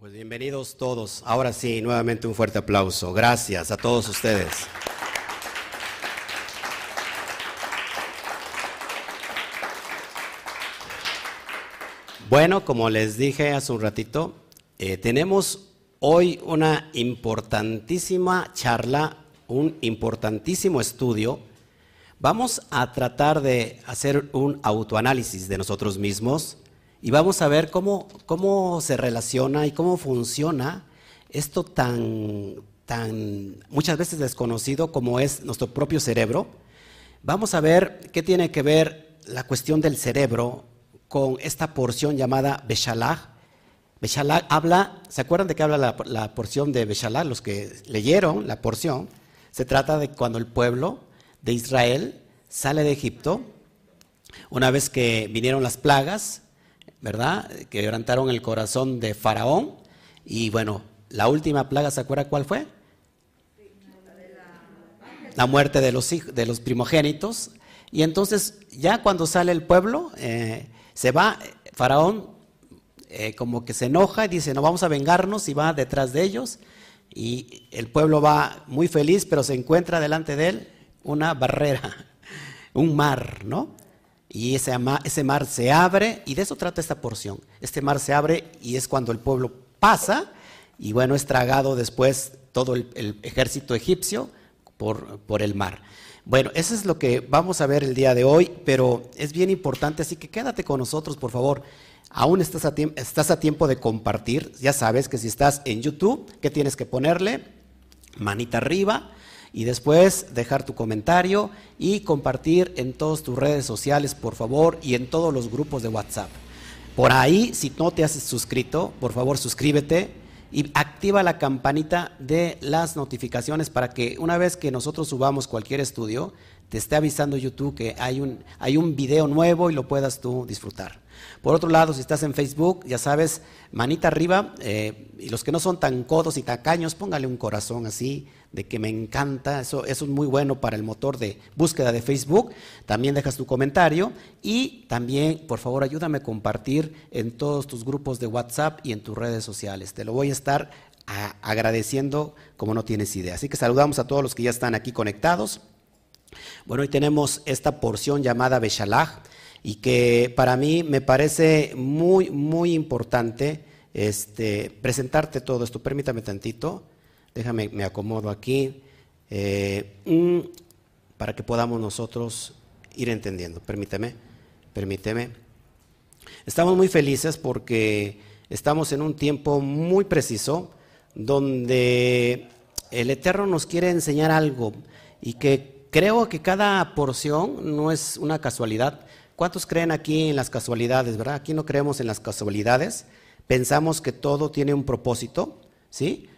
Pues bienvenidos todos. Ahora sí, nuevamente un fuerte aplauso. Gracias a todos ustedes. Bueno, como les dije hace un ratito, eh, tenemos hoy una importantísima charla, un importantísimo estudio. Vamos a tratar de hacer un autoanálisis de nosotros mismos y vamos a ver cómo, cómo se relaciona y cómo funciona esto tan, tan muchas veces desconocido como es nuestro propio cerebro. Vamos a ver qué tiene que ver la cuestión del cerebro con esta porción llamada Beshalach. Beshalach habla, ¿se acuerdan de qué habla la, porción de Beshalach? Los que leyeron la porción, se trata de cuando el pueblo de Israel sale de Egipto, una vez que vinieron las plagas, ¿verdad? Que quebrantaron el corazón de Faraón. Y bueno, la última plaga, ¿se acuerda cuál fue? La muerte de los, de los primogénitos. Y entonces, ya cuando sale el pueblo, eh, se va, Faraón eh, como que se enoja y dice, no vamos a vengarnos y va detrás de ellos. Y el pueblo va muy feliz, pero se encuentra delante de él una barrera, un mar, ¿no? Y ese, mar se abre, y de eso trata esta porción. Este mar se abre y es cuando el pueblo pasa, y bueno, es tragado después todo el, ejército egipcio por, por, el mar. Bueno, eso es lo que vamos a ver el día de hoy, pero es bien importante, así que quédate con nosotros, por favor. Aún estás a, estás a tiempo de compartir. Ya sabes que si estás en YouTube, ¿qué tienes que ponerle? Manita arriba y después dejar tu comentario y compartir en todas tus redes sociales, por favor, y en todos los grupos de WhatsApp. Por ahí, si no te has suscrito, por favor suscríbete y activa la campanita de las notificaciones para que una vez que nosotros subamos cualquier estudio, te esté avisando YouTube que hay un, hay un video nuevo y lo puedas tú disfrutar. Por otro lado, si estás en Facebook, ya sabes, manita arriba, eh, y los que no son tan codos y tacaños, póngale un corazón así, de que me encanta, eso, es muy bueno para el motor de búsqueda de Facebook. También dejas tu comentario y también, por favor, ayúdame a compartir en todos tus grupos de WhatsApp y en tus redes sociales. Te lo voy a estar agradeciendo como no tienes idea. Así que saludamos a todos los que ya están aquí conectados. Bueno, hoy tenemos esta porción llamada Beshalach y que para mí me parece muy, muy importante este, presentarte todo esto. Permítame tantito, déjame, me acomodo aquí, eh, para que podamos nosotros ir entendiendo. Permíteme, permíteme. Estamos muy felices porque estamos en un tiempo muy preciso donde el Eterno nos quiere enseñar algo y que creo que cada porción no es una casualidad, ¿Cuántos creen aquí en las casualidades, verdad? Aquí no creemos en las casualidades. Pensamos que todo tiene un propósito, ¿sí?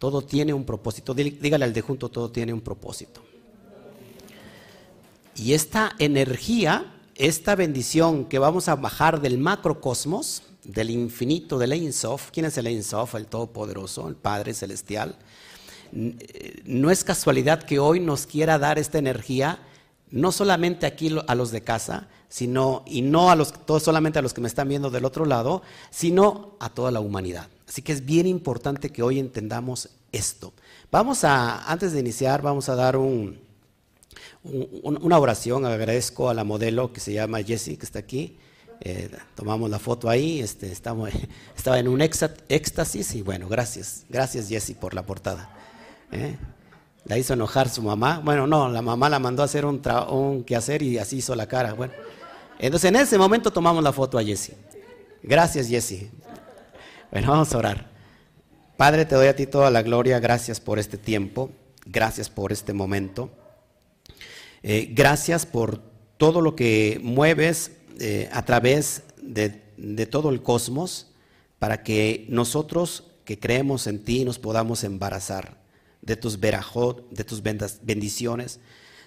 Todo tiene un propósito. Dígale al de junto, todo tiene un propósito. Y esta energía, esta bendición que vamos a bajar del macrocosmos, del infinito, del Ein Sof, ¿quién es el Ein Sof? El Todopoderoso, el Padre Celestial. No es casualidad que hoy nos quiera dar esta energía, no solamente aquí a los de casa, sino, y no a los, solamente a los que me están viendo del otro lado, sino a toda la humanidad. Así que es bien importante que hoy entendamos esto. Vamos a, antes de iniciar, vamos a dar un, una oración. Agradezco a la modelo que se llama Jessie, que está aquí. Eh, tomamos la foto ahí, este, estamos, estaba en un éxtasis y bueno, gracias, gracias Jessie por la portada. ¿eh? La hizo enojar su mamá. Bueno, no, la mamá la mandó a hacer un, un quehacer y así hizo la cara. Bueno. Entonces en ese momento tomamos la foto a Jesse. Gracias Jesse. Bueno, vamos a orar. Padre, te doy a ti toda la gloria. Gracias por este tiempo. Gracias por este momento. Eh, gracias por todo lo que mueves eh, a través de, de, todo el cosmos para que nosotros que creemos en ti nos podamos embarazar de tus verajot, de tus bendiciones,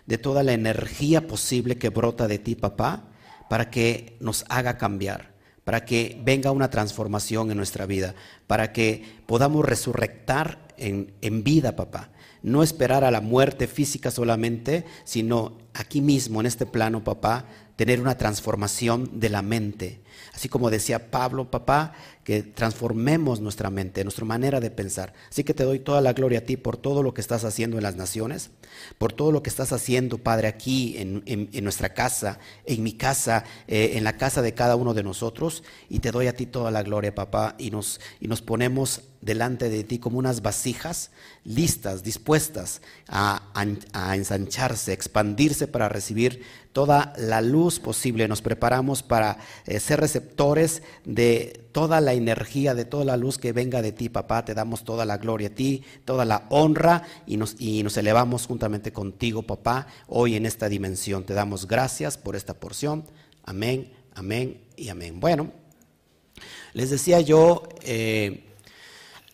de toda la energía posible que brota de ti, papá para que nos haga cambiar, para que venga una transformación en nuestra vida, para que podamos resurrectar en, en vida, papá. No esperar a la muerte física solamente, sino aquí mismo, en este plano, papá, tener una transformación de la mente. Así como decía Pablo, papá, que transformemos nuestra mente, nuestra manera de pensar. Así que te doy toda la gloria a ti por todo lo que estás haciendo en las naciones, por todo lo que estás haciendo, Padre, aquí en, nuestra casa, en mi casa, eh, en la casa de cada uno de nosotros. Y te doy a ti toda la gloria, papá, y nos, y nos ponemos delante de ti como unas vasijas listas, dispuestas a, a ensancharse, expandirse para recibir toda la luz posible. Nos preparamos para eh, ser receptores de toda la energía, de toda la luz que venga de ti, papá. Te damos toda la gloria a ti, toda la honra y nos, y nos elevamos juntamente contigo, papá, hoy en esta dimensión. Te damos gracias por esta porción. Amén, amén y amén. Bueno, les decía yo, eh,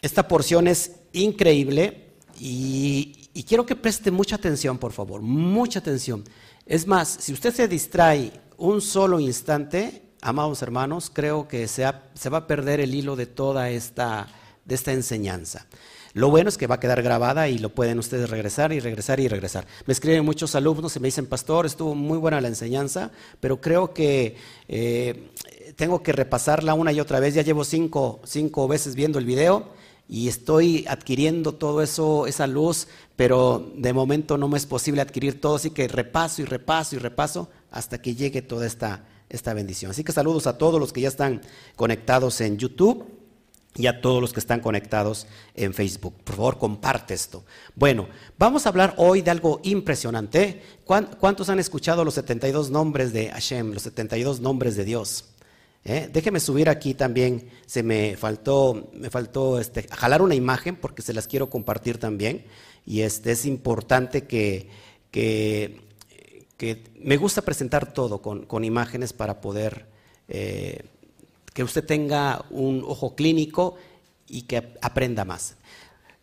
esta porción es increíble y, y quiero que preste mucha atención, por favor, mucha atención. Es más, si usted se distrae un solo instante, amados hermanos, creo que se, va a perder el hilo de toda esta, enseñanza. Lo bueno es que va a quedar grabada y lo pueden ustedes regresar y regresar y regresar. Me escriben muchos alumnos y me dicen, pastor, estuvo muy buena la enseñanza, pero creo que eh, tengo que repasarla una y otra vez. Ya llevo cinco, cinco veces viendo el video y estoy adquiriendo todo eso, esa luz, pero de momento no me es posible adquirir todo, así que repaso y repaso y repaso hasta que llegue toda esta, esta bendición. Así que saludos a todos los que ya están conectados en YouTube y a todos los que están conectados en Facebook. Por favor, comparte esto. Bueno, vamos a hablar hoy de algo impresionante. ¿Cuántos han escuchado los 72 nombres de Hashem, los 72 nombres de Dios? ¿Eh? Déjeme subir aquí también, se me faltó, me faltó este, jalar una imagen porque se las quiero compartir también y este, es importante que, que, me gusta presentar todo con, imágenes para poder eh, que usted tenga un ojo clínico y que aprenda más.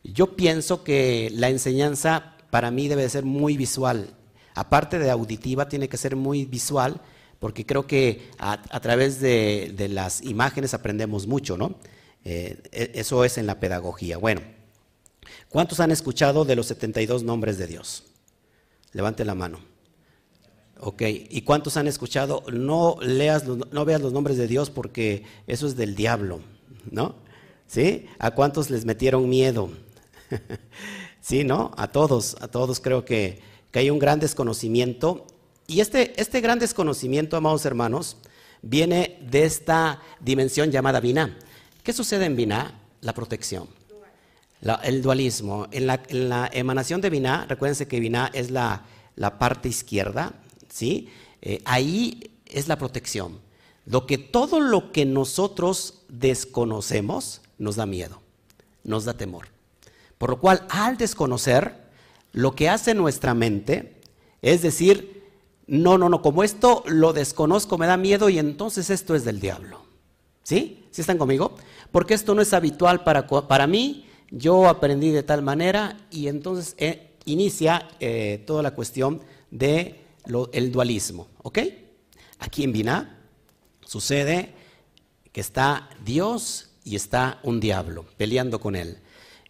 Yo pienso que la enseñanza para mí debe ser muy visual, aparte de auditiva, tiene que ser muy visual porque creo que a, través de, las imágenes aprendemos mucho, ¿no? Eh, e, eso es en la pedagogía. Bueno, ¿cuántos han escuchado de los 72 nombres de Dios? Levante la mano. Ok, ¿y cuántos han escuchado? No leas, no veas los nombres de Dios porque eso es del diablo, ¿no? ¿Sí? ¿A cuántos les metieron miedo? sí, ¿no? A todos, a todos creo que, que hay un gran desconocimiento y este, este gran desconocimiento, amados hermanos, viene de esta dimensión llamada Binah. ¿Qué sucede en Binah? La protección. El dualismo. En la, emanación de Binah, recuérdense que Binah es la, parte izquierda, ¿sí? Eh, ahí es la protección. Lo que, todo lo que nosotros desconocemos nos da miedo, nos da temor. Por lo cual, al desconocer, lo que hace nuestra mente es decir, no, no, no, como esto lo desconozco, me da miedo y entonces esto es del diablo. ¿Sí? ¿Sí están conmigo? Porque esto no es habitual para, para mí, yo aprendí de tal manera y entonces eh, inicia eh, toda la cuestión del el dualismo. ¿Ok? Aquí en Biná sucede que está Dios y está un diablo peleando con él,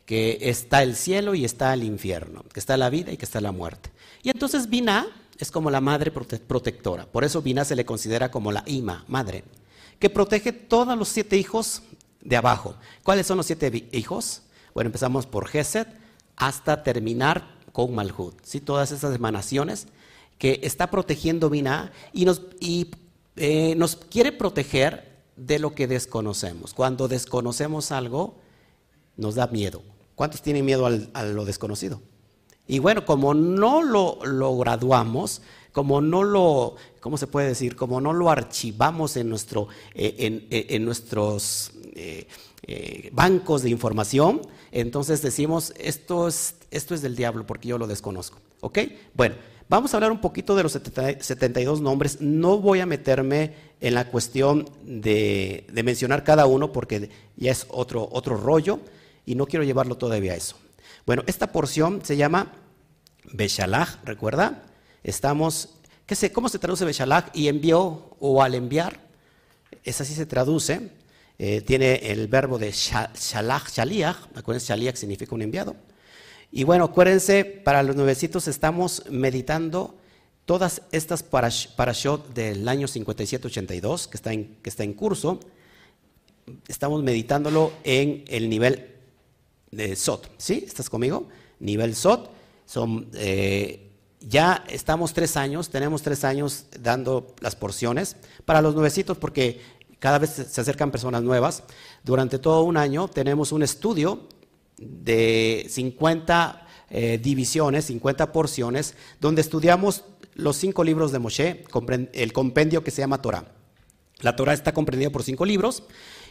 que está el cielo y está el infierno, que está la vida y que está la muerte. Y entonces Biná es como la madre protectora. Por eso Binah se le considera como la Ima, madre, que protege todos los siete hijos de abajo. ¿Cuáles son los siete hijos? Bueno, empezamos por Geset hasta terminar con Malhut. ¿sí? Todas esas emanaciones que está protegiendo Binah y, nos, y eh, nos quiere proteger de lo que desconocemos. Cuando desconocemos algo, nos da miedo. ¿Cuántos tienen miedo a lo desconocido? Y bueno, como no lo, graduamos, como no lo, ¿cómo se puede decir? Como no lo archivamos en, nuestro, eh, eh, en, nuestros bancos de información, entonces decimos, esto es, esto es del diablo porque yo lo desconozco. ¿Ok? Bueno, vamos a hablar un poquito de los 72 nombres. No voy a meterme en la cuestión de, de mencionar cada uno porque ya es otro, otro rollo y no quiero llevarlo todavía a eso. Bueno, esta porción se llama Beshalach, ¿recuerda? Estamos, ¿qué sé, ¿cómo se traduce Beshalach? Y envió o al enviar, es así se traduce. Eh, tiene el verbo de shalach, shaliach, acuérdense, shaliach significa un enviado. Y bueno, acuérdense, para los nuevecitos estamos meditando todas estas parashot del año 57-82 que, está en, que está en curso, estamos meditándolo en el nivel de SOT. ¿Sí? ¿Estás conmigo? Nivel SOT. Son, eh, ya estamos tres años, tenemos tres años dando las porciones para los nuevecitos porque cada vez se acercan personas nuevas. Durante todo un año tenemos un estudio de 50 eh, divisiones, 50 porciones, donde estudiamos los cinco libros de Moshe, el compendio que se llama Torah. La Torah está comprendida por cinco libros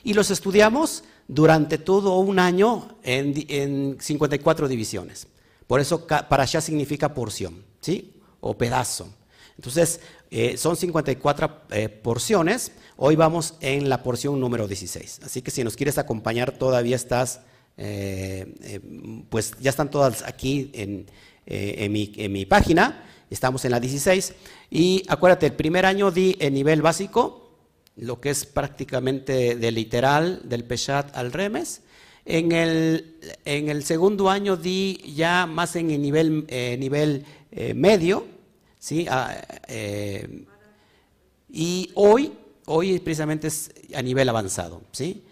y los estudiamos durante todo un año en, 54 divisiones. Por eso para allá significa porción, ¿sí? O pedazo. Entonces, eh, son 54 eh, porciones. Hoy vamos en la porción número 16. Así que si nos quieres acompañar, todavía estás, eh, pues ya están todas aquí en, mi, en, mi, página. Estamos en la 16. Y acuérdate, el primer año di el nivel básico, lo que es prácticamente de literal, del Peshat al Remes. En el, en el segundo año di ya más en el nivel, eh, nivel eh, medio, ¿sí? Ah, eh, y hoy, hoy precisamente es a nivel avanzado, ¿sí?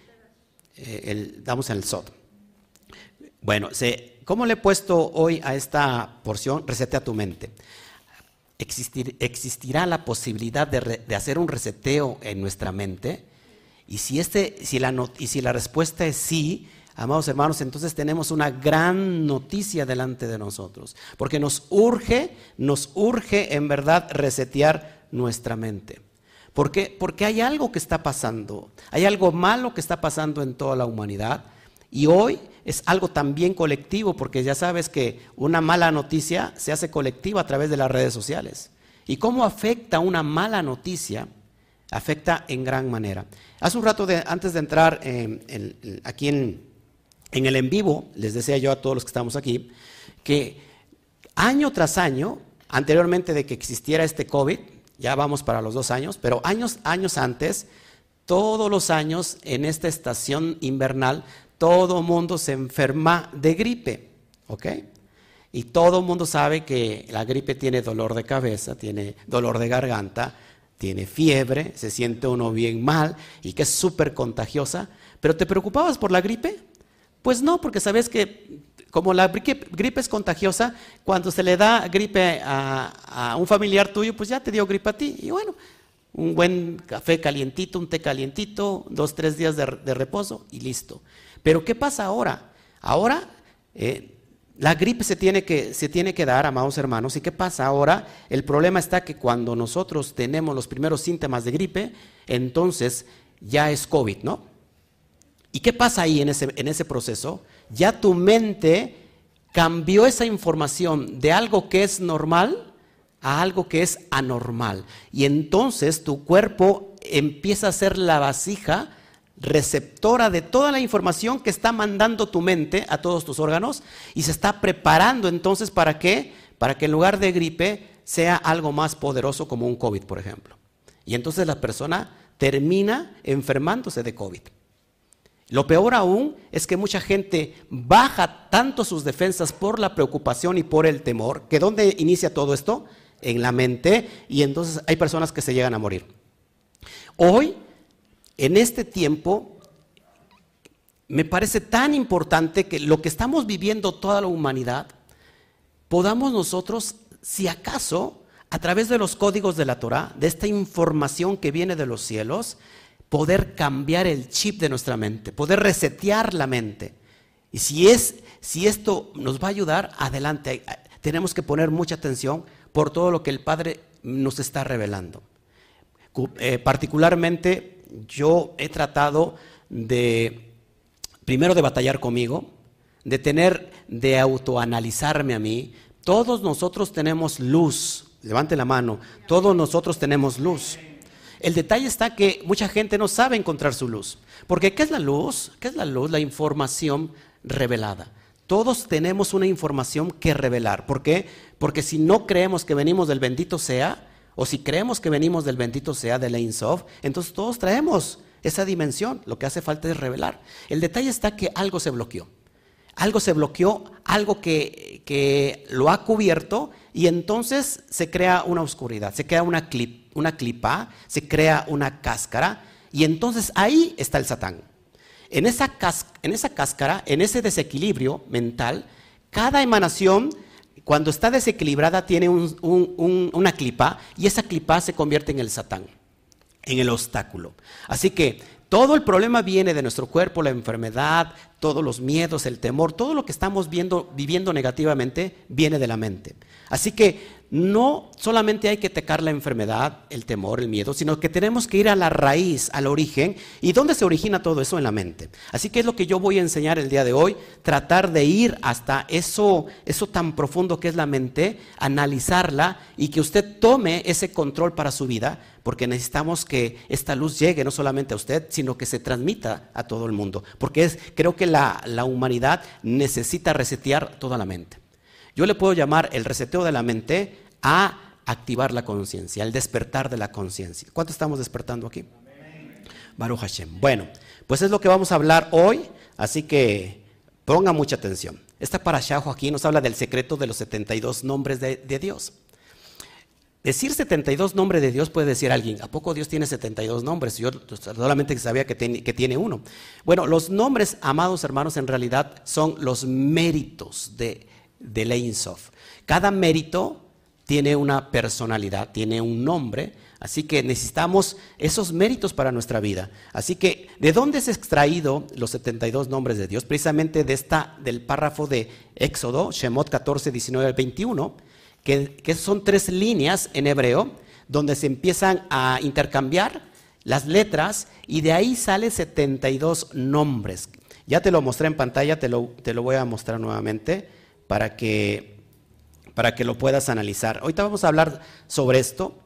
El, damos en el SOT. Bueno, ¿cómo le he puesto hoy a esta porción? Resetea tu mente existirá la posibilidad de, hacer un reseteo en nuestra mente. Y si, este, y si la respuesta es sí, amados hermanos, entonces tenemos una gran noticia delante de nosotros. Porque nos urge, nos urge en verdad resetear nuestra mente. ¿Por qué? Porque hay algo que está pasando, hay algo malo que está pasando en toda la humanidad. Y hoy es algo también colectivo, porque ya sabes que una mala noticia se hace colectiva a través de las redes sociales. ¿Y cómo afecta una mala noticia? Afecta en gran manera. Hace un rato, antes de entrar aquí en, en el en vivo, les decía yo a todos los que estamos aquí, que año tras año, anteriormente de que existiera este COVID, ya vamos para los dos años, pero años, años antes, todos los años en esta estación invernal todo mundo se enferma de gripe, ¿ok? Y todo mundo sabe que la gripe tiene dolor de cabeza, tiene dolor de garganta, tiene fiebre, se siente uno bien mal y que es súper contagiosa. ¿Pero te preocupabas por la gripe? Pues no, porque sabes que como la gripe es contagiosa, cuando se le da gripe a, un familiar tuyo, pues ya te dio gripe a ti. Y bueno, un buen café calientito, un té calientito, dos, tres días de reposo y listo. Pero ¿qué pasa ahora? Ahora eh, la gripe se tiene, que, se tiene que dar, amados hermanos. ¿Y qué pasa ahora? El problema está que cuando nosotros tenemos los primeros síntomas de gripe, entonces ya es COVID, ¿no? ¿Y qué pasa ahí en ese, proceso? Ya tu mente cambió esa información de algo que es normal a algo que es anormal. Y entonces tu cuerpo empieza a ser la vasija receptora de toda la información que está mandando tu mente a todos tus órganos y se está preparando entonces para qué? Para que en lugar de gripe sea algo más poderoso como un COVID, por ejemplo. Y entonces la persona termina enfermándose de COVID. Lo peor aún es que mucha gente baja tanto sus defensas por la preocupación y por el temor, que ¿dónde inicia todo esto? En la mente, y entonces hay personas que se llegan a morir. Hoy en este tiempo me parece tan importante que lo que estamos viviendo toda la humanidad, podamos nosotros, si acaso, a través de los códigos de la Torah, de esta información que viene de los cielos, poder cambiar el chip de nuestra mente, poder resetear la mente. Y si es si esto nos va a ayudar, adelante. Tenemos que poner mucha atención por todo lo que el Padre nos está revelando. Eh, particularmente yo he tratado de, primero de batallar conmigo, de tener, de autoanalizarme a mí. Todos nosotros tenemos luz, levante la mano, todos nosotros tenemos luz. El detalle está que mucha gente no sabe encontrar su luz. Porque ¿qué es la luz? ¿Qué es la luz? La información revelada. Todos tenemos una información que revelar. ¿Por qué? Porque si no creemos que venimos del bendito sea, o si creemos que venimos del bendito sea de la Insof, entonces todos traemos esa dimensión. Lo que hace falta es revelar. El detalle está que algo se bloqueó. Algo se bloqueó, algo que, que lo ha cubierto y entonces se crea una oscuridad, se crea una, clip, una clipa, se crea una cáscara y entonces ahí está el Satán. En esa, en esa cáscara, en ese desequilibrio mental, cada emanación cuando está desequilibrada tiene una clipa y esa clipa se convierte en el Satán, en el obstáculo. Así que todo el problema viene de nuestro cuerpo, la enfermedad, todos los miedos, el temor, todo lo que estamos viendo, viviendo negativamente viene de la mente. Así que no solamente hay que atacar la enfermedad, el temor, el miedo, sino que tenemos que ir a la raíz, al origen. ¿Y dónde se origina todo eso? En la mente. Así que es lo que yo voy a enseñar el día de hoy, tratar de ir hasta eso, eso tan profundo que es la mente, analizarla y que usted tome ese control para su vida, porque necesitamos que esta luz llegue no solamente a usted, sino que se transmita a todo el mundo. Porque es, creo que la, la humanidad necesita resetear toda la mente. Yo le puedo llamar el reseteo de la mente a activar la conciencia, el despertar de la conciencia. ¿Cuánto estamos despertando aquí? Baruch Hashem. Bueno, pues es lo que vamos a hablar hoy, así que ponga mucha atención. Esta parasha aquí nos habla del secreto de los 72 nombres de, Dios. Decir 72 nombres de Dios puede decir alguien, ¿a poco Dios tiene 72 nombres? Yo solamente sabía que, que, tiene uno. Bueno, los nombres, amados hermanos, en realidad son los méritos de, de Leinsof. Cada mérito tiene una personalidad, tiene un nombre, así que necesitamos esos méritos para nuestra vida. Así que, ¿de dónde se extraído los 72 nombres de Dios? Precisamente de esta, del párrafo de Éxodo, Shemot 14, 19 al 21, que, que son tres líneas en hebreo, donde se empiezan a intercambiar las letras y de ahí sale 72 nombres. Ya te lo mostré en pantalla, te lo, te lo voy a mostrar nuevamente para que, para que lo puedas analizar. Ahorita vamos a hablar sobre esto.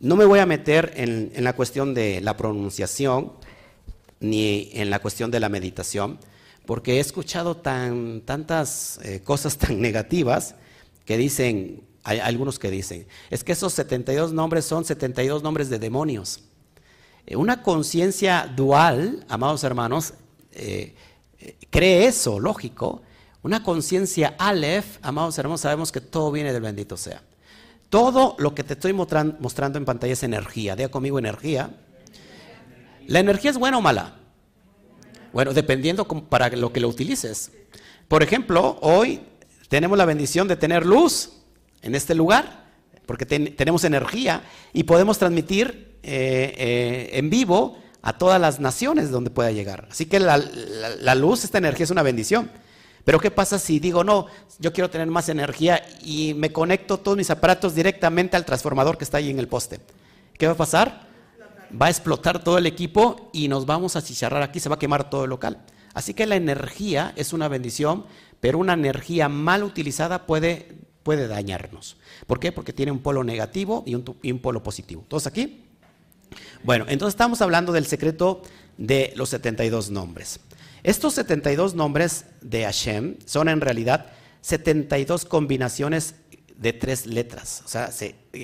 No me voy a meter en, la cuestión de la pronunciación ni en la cuestión de la meditación, porque he escuchado tan, tantas eh, cosas tan negativas que dicen, hay algunos que dicen, es que esos 72 nombres son 72 nombres de demonios. Eh, una conciencia dual, amados hermanos, eh, cree eso, lógico, una conciencia Aleph, amados hermanos, sabemos que todo viene del bendito sea. Todo lo que te estoy mostrando en pantalla es energía. Diga conmigo energía. ¿La energía es buena o mala? Bueno, dependiendo para lo que lo utilices. Por ejemplo, hoy tenemos la bendición de tener luz en este lugar, porque tenemos energía y podemos transmitir eh, eh, en vivo a todas las naciones donde pueda llegar. Así que la luz, esta energía es una bendición. Pero ¿qué pasa si digo, no, yo quiero tener más energía y me conecto todos mis aparatos directamente al transformador que está ahí en el poste? ¿Qué va a pasar? Va a explotar todo el equipo y nos vamos a chicharrar aquí, se va a quemar todo el local. Así que la energía es una bendición, pero una energía mal utilizada puede, puede dañarnos. ¿Por qué? Porque tiene un polo negativo y un, y un polo positivo. ¿Todos aquí? Bueno, entonces estamos hablando del secreto de los 72 nombres. Estos 72 nombres de Hashem son en realidad 72 combinaciones de tres letras. O sea,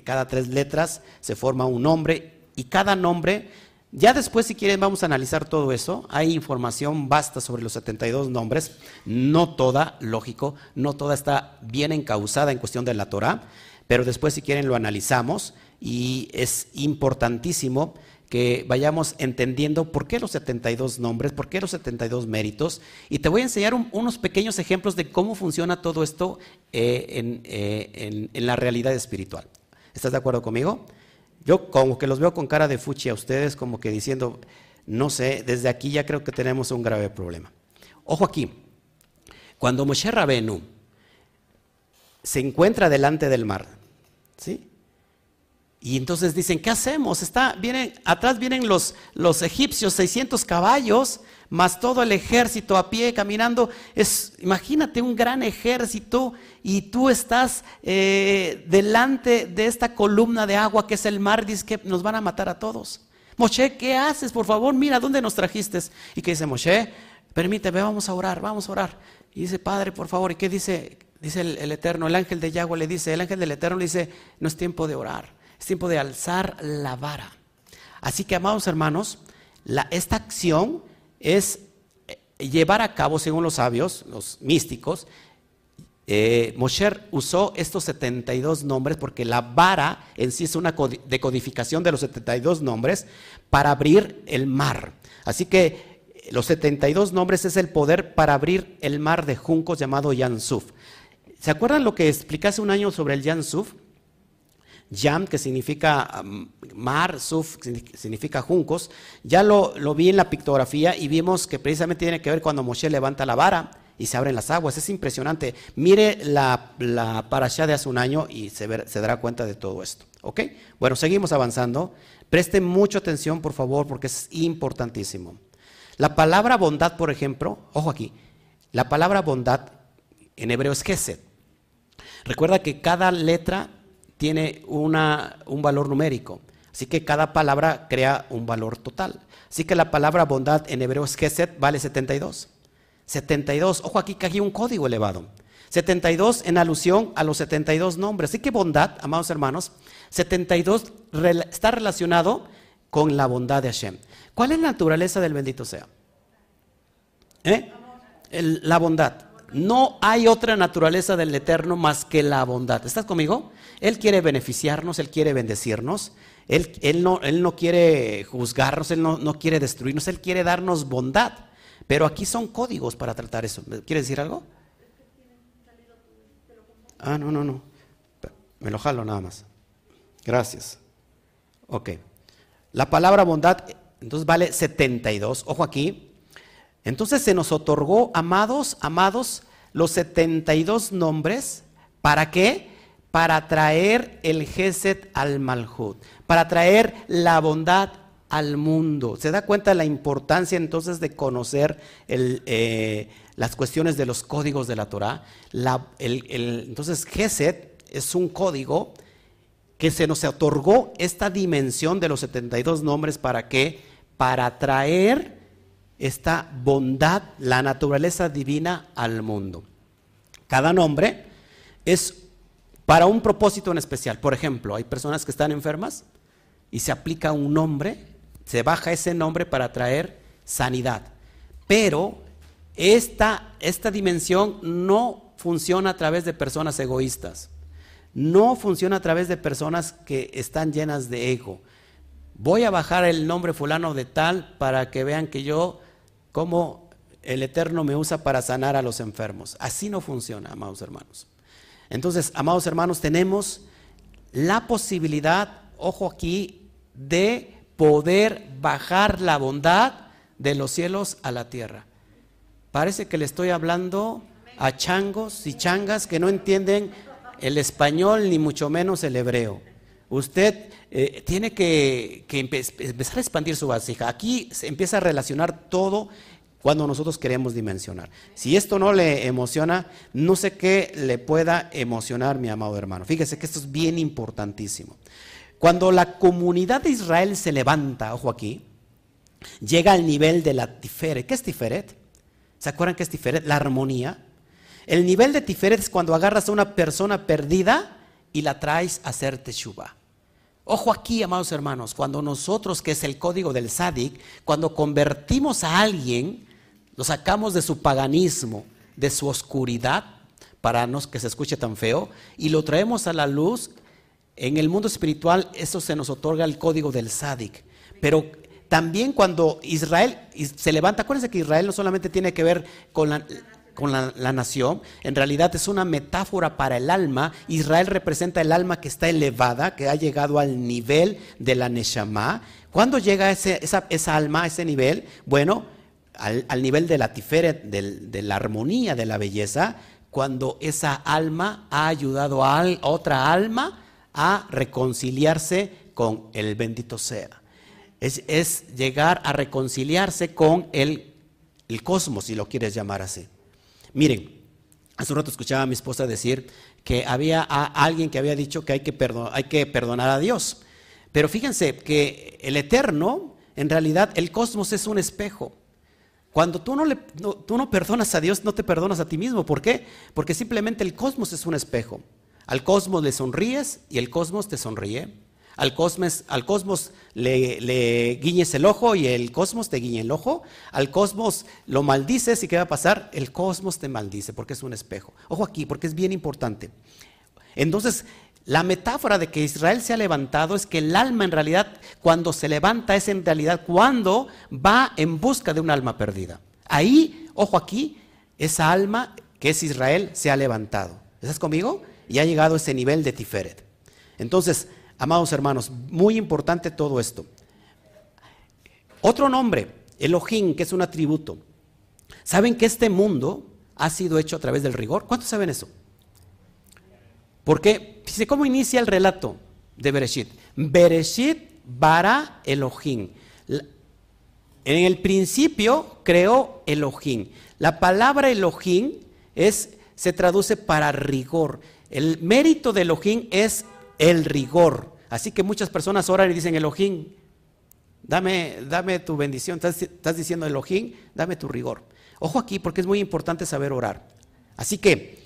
cada tres letras se forma un nombre y cada nombre, ya después si quieren vamos a analizar todo eso. Hay información basta sobre los 72 nombres, no toda, lógico, no toda está bien encausada en cuestión de la Torah, pero después si quieren lo analizamos y es importantísimo que vayamos entendiendo por qué los 72 nombres, por qué los 72 méritos. Y te voy a enseñar unos pequeños ejemplos de cómo funciona todo esto eh, eh, en, la realidad espiritual. ¿Estás de acuerdo conmigo? Yo como que los veo con cara de fuchi a ustedes, como que diciendo, no sé, desde aquí ya creo que tenemos un grave problema. Ojo aquí, cuando Moshe Rabenu se encuentra delante del mar, ¿sí? Y entonces dicen, ¿qué hacemos? Está, vienen, atrás vienen los, los egipcios, 600 caballos, más todo el ejército a pie caminando. Es, imagínate un gran ejército y tú estás eh, delante de esta columna de agua que es el mar, dice que nos van a matar a todos. Moshe, ¿qué haces? Por favor, mira, ¿dónde nos trajiste? Y que dice Moshe, permíteme, vamos a orar, vamos a orar. Y dice, Padre, por favor, ¿y qué dice? Dice el, el Eterno, el ángel de Yahweh le dice, el ángel del Eterno le dice, no es tiempo de orar es tiempo de alzar la vara. Así que, amados hermanos, esta acción es eh, llevar a cabo, según los sabios, los místicos, eh, Moshe usó estos 72 nombres porque la vara en sí es una decodificación de los 72 nombres para abrir el mar. Así que eh, los 72 nombres es el poder para abrir el mar de juncos llamado Yansuf. ¿Se acuerdan lo que expliqué hace un año sobre el Yansuf? Yam, que significa mar, Suf significa juncos. Ya lo, lo, vi en la pictografía y vimos que precisamente tiene que ver cuando Moshe levanta la vara y se abren las aguas. Es impresionante. Mire la, la parasha de hace un año y se, se dará cuenta de todo esto. ¿Ok? Bueno, seguimos avanzando. Presten mucha atención, por favor, porque es importantísimo. La palabra bondad, por ejemplo, ojo aquí, la palabra bondad en hebreo es gesed. Recuerda que cada letra tiene una, un valor numérico. Así que cada palabra crea un valor total. Así que la palabra bondad en hebreo es gesed, vale 72. 72. Ojo aquí que hay un código elevado. 72 en alusión a los 72 nombres. Así que bondad, amados hermanos, 72 está relacionado con la bondad de Hashem. ¿Cuál es la naturaleza del bendito sea? ¿Eh? la bondad. No hay otra naturaleza del Eterno más que la bondad. ¿Estás conmigo? Él quiere beneficiarnos, Él quiere bendecirnos, Él, él, no, él no, quiere juzgarnos, Él no, no quiere destruirnos, Él quiere darnos bondad. Pero aquí son códigos para tratar eso. ¿Quieres decir algo? Ah, no, no, no. Me lo jalo nada más. Gracias. Ok. La palabra bondad, entonces vale 72. Ojo aquí. Entonces se nos otorgó, amados, amados, los 72 nombres. ¿Para qué? Para traer el Geset al Malhut. Para traer la bondad al mundo. ¿Se da cuenta la importancia entonces de conocer eh, las cuestiones de los códigos de la Torah? entonces, Geset es un código que se nos otorgó esta dimensión de los 72 nombres para qué? Para traer esta bondad, la naturaleza divina al mundo. Cada nombre es para un propósito en especial. Por ejemplo, hay personas que están enfermas y se aplica un nombre se baja ese nombre para traer sanidad. Pero esta, esta dimensión no funciona a través de personas egoístas. No funciona a través de personas que están llenas de ego. Voy a bajar el nombre fulano de tal para que vean que yo, como el Eterno me usa para sanar a los enfermos. Así no funciona, amados hermanos. Entonces, amados hermanos, tenemos la posibilidad, ojo aquí, de poder bajar la bondad de los cielos a la tierra. Parece que le estoy hablando a changos y changas que no entienden el español ni mucho menos el hebreo. Usted eh, tiene que, empezar a expandir su vasija. Aquí se empieza a relacionar todo cuando nosotros queremos dimensionar. Si esto no le emociona, no sé qué le pueda emocionar, mi amado hermano. Fíjese que esto es bien importantísimo. Cuando la comunidad de Israel se levanta, ojo aquí, llega al nivel de la Tiferet. ¿Qué es Tiferet? ¿Se acuerdan qué es Tiferet? La armonía. El nivel de Tiferet es cuando agarras a una persona perdida y la traes a hacer teshuva. Ojo aquí, amados hermanos, cuando nosotros, que es el código del Sadik, cuando convertimos a alguien, lo sacamos de su paganismo, de su oscuridad, para no que se escuche tan feo, y lo traemos a la luz, en el mundo espiritual eso se nos otorga el código del Sadik. Pero también cuando Israel se levanta, acuérdense que Israel no solamente tiene que ver con la, con la, nación, en realidad es una metáfora para el alma. Israel representa el alma que está elevada, que ha llegado al nivel de la Neshama. ¿Cuándo llega esa, alma a ese nivel? Bueno, al, nivel de la tiferet, de la armonía, de la belleza, cuando esa alma ha ayudado a otra alma a reconciliarse con el bendito sea. Es, llegar a reconciliarse con el, el cosmos, si lo quieres llamar así. Miren, hace un rato escuchaba a mi esposa decir que había alguien que había dicho que hay que, hay que perdonar a Dios. Pero fíjense que el eterno, en realidad, el cosmos es un espejo. Cuando tú no, le, tú no perdonas a Dios, no te perdonas a ti mismo. ¿Por qué? Porque simplemente el cosmos es un espejo. Al cosmos le sonríes y el cosmos te sonríe. Al cosmos, al cosmos le, le, guiñes el ojo y el cosmos te guiña el ojo, al cosmos lo maldices y ¿qué va a pasar? El cosmos te maldice porque es un espejo. Ojo aquí, porque es bien importante. Entonces, la metáfora de que Israel se ha levantado es que el alma en realidad cuando se levanta es en realidad cuando va en busca de un alma perdida. Ahí, ojo aquí, esa alma que es Israel se ha levantado. ¿Estás conmigo? Y ha llegado a ese nivel de Tiferet. Entonces, amados hermanos, muy importante todo esto. Otro nombre, Elohim, que es un atributo. ¿Saben que este mundo ha sido hecho a través del rigor? ¿Cuántos saben eso? Porque, fíjense cómo inicia el relato de Bereshit. Bereshit bara Elohim. En el principio creó Elohim. La palabra Elohim es, se traduce para rigor. El mérito de Elohim es el rigor. Así que muchas personas oran y dicen, Elohim, dame, dame tu bendición. Estás, estás diciendo Elohim, dame tu rigor. Ojo aquí porque es muy importante saber orar. Así que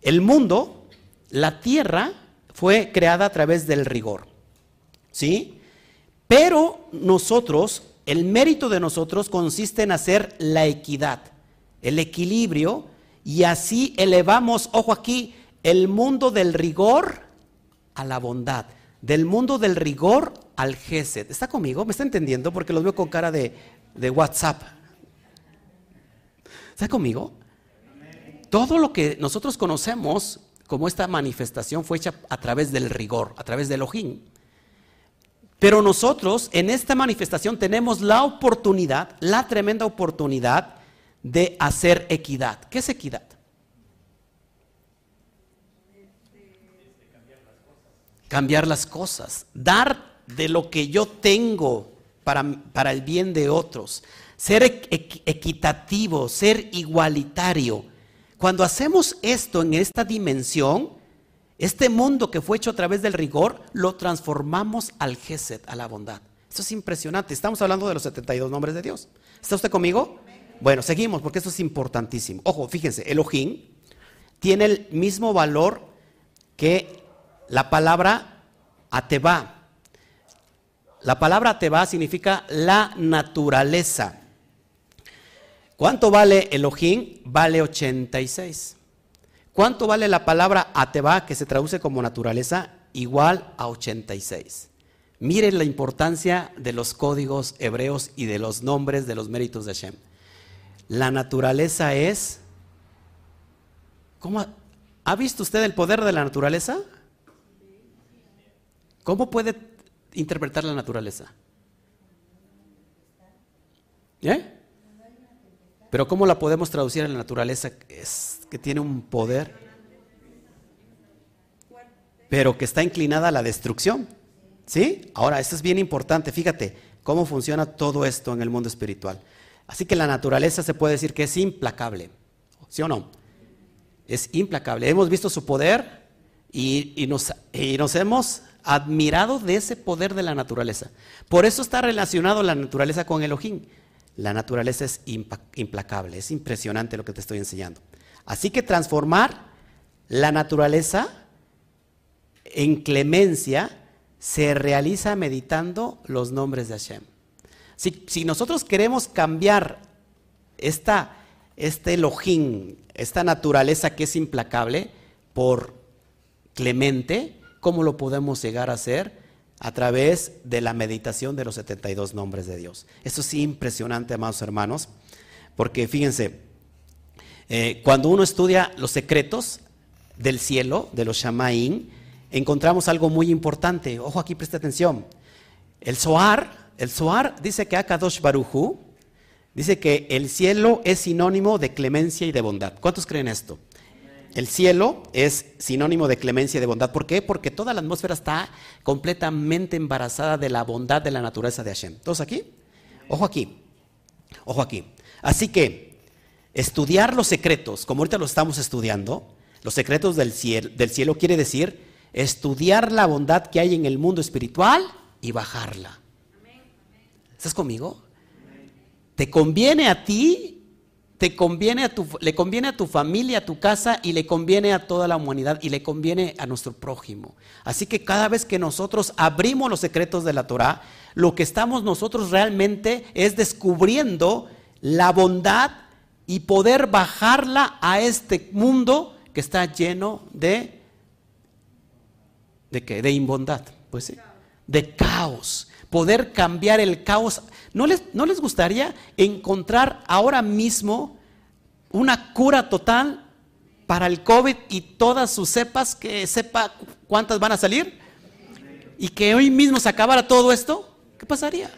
el mundo, la tierra, fue creada a través del rigor. ¿Sí? Pero nosotros, el mérito de nosotros consiste en hacer la equidad, el equilibrio, y así elevamos, ojo aquí, el mundo del rigor a la bondad, del mundo del rigor al gesed. ¿Está conmigo? ¿Me está entendiendo? Porque los veo con cara de, de WhatsApp. ¿Está conmigo? Todo lo que nosotros conocemos como esta manifestación fue hecha a través del rigor, a través del ojín. Pero nosotros en esta manifestación tenemos la oportunidad, la tremenda oportunidad de hacer equidad. ¿Qué es equidad? Cambiar las cosas, dar de lo que yo tengo para, para el bien de otros, ser equitativo, ser igualitario. Cuando hacemos esto en esta dimensión, este mundo que fue hecho a través del rigor, lo transformamos al Gesed, a la bondad. Esto es impresionante. Estamos hablando de los 72 nombres de Dios. ¿Está usted conmigo? Bueno, seguimos porque esto es importantísimo. Ojo, fíjense, Elohim tiene el mismo valor que la palabra Ateba. La palabra Ateba significa la naturaleza. ¿Cuánto vale Elohim? Vale 86. ¿Cuánto vale la palabra Ateba, que se traduce como naturaleza? Igual a 86. Miren la importancia de los códigos hebreos y de los nombres de los méritos de Hashem. La naturaleza es... ¿Cómo, ¿Ha visto usted el poder de la naturaleza? ¿Cómo puede interpretar la naturaleza? ¿Eh? Pero ¿cómo la podemos traducir en la naturaleza? Es que tiene un poder, pero que está inclinada a la destrucción. ¿Sí? Ahora, esto es bien importante. Fíjate cómo funciona todo esto en el mundo espiritual. Así que la naturaleza se puede decir que es implacable. ¿Sí o no? Es implacable. Hemos visto su poder y, nos, y nos hemos admirado de ese poder de la naturaleza. Por eso está relacionado la naturaleza con Elohim. La naturaleza es implacable, es impresionante lo que te estoy enseñando. Así que transformar la naturaleza en clemencia se realiza meditando los nombres de Hashem. Si, nosotros queremos cambiar esta, este Elohim, esta naturaleza que es implacable, por clemente, ¿cómo lo podemos llegar a hacer? a través de la meditación de los 72 nombres de Dios. Esto es impresionante, amados hermanos, porque fíjense, eh, cuando uno estudia los secretos del cielo, de los Shamaín, encontramos algo muy importante. Ojo aquí, presta atención. El Zohar, el Zohar dice que Akadosh Baruchu, dice que el cielo es sinónimo de clemencia y de bondad. ¿Cuántos creen esto? El cielo es sinónimo de clemencia y de bondad. ¿Por qué? Porque toda la atmósfera está completamente embarazada de la bondad de la naturaleza de Hashem. ¿Todos aquí? Ojo aquí. Ojo aquí. Así que estudiar los secretos, como ahorita lo estamos estudiando, los secretos del cielo, del cielo quiere decir estudiar la bondad que hay en el mundo espiritual y bajarla. ¿Estás conmigo? Te conviene a ti te conviene a tu, le conviene a tu familia, a tu casa y le conviene a toda la humanidad y le conviene a nuestro prójimo. Así que cada vez que nosotros abrimos los secretos de la Torah, lo que estamos nosotros realmente es descubriendo la bondad y poder bajarla a este mundo que está lleno de de qué? De imbondad, pues de caos. Poder cambiar el caos. ¿No les, ¿No les gustaría encontrar ahora mismo una cura total para el COVID y todas sus cepas, que sepa cuántas van a salir? Y que hoy mismo se acabara todo esto, ¿qué pasaría?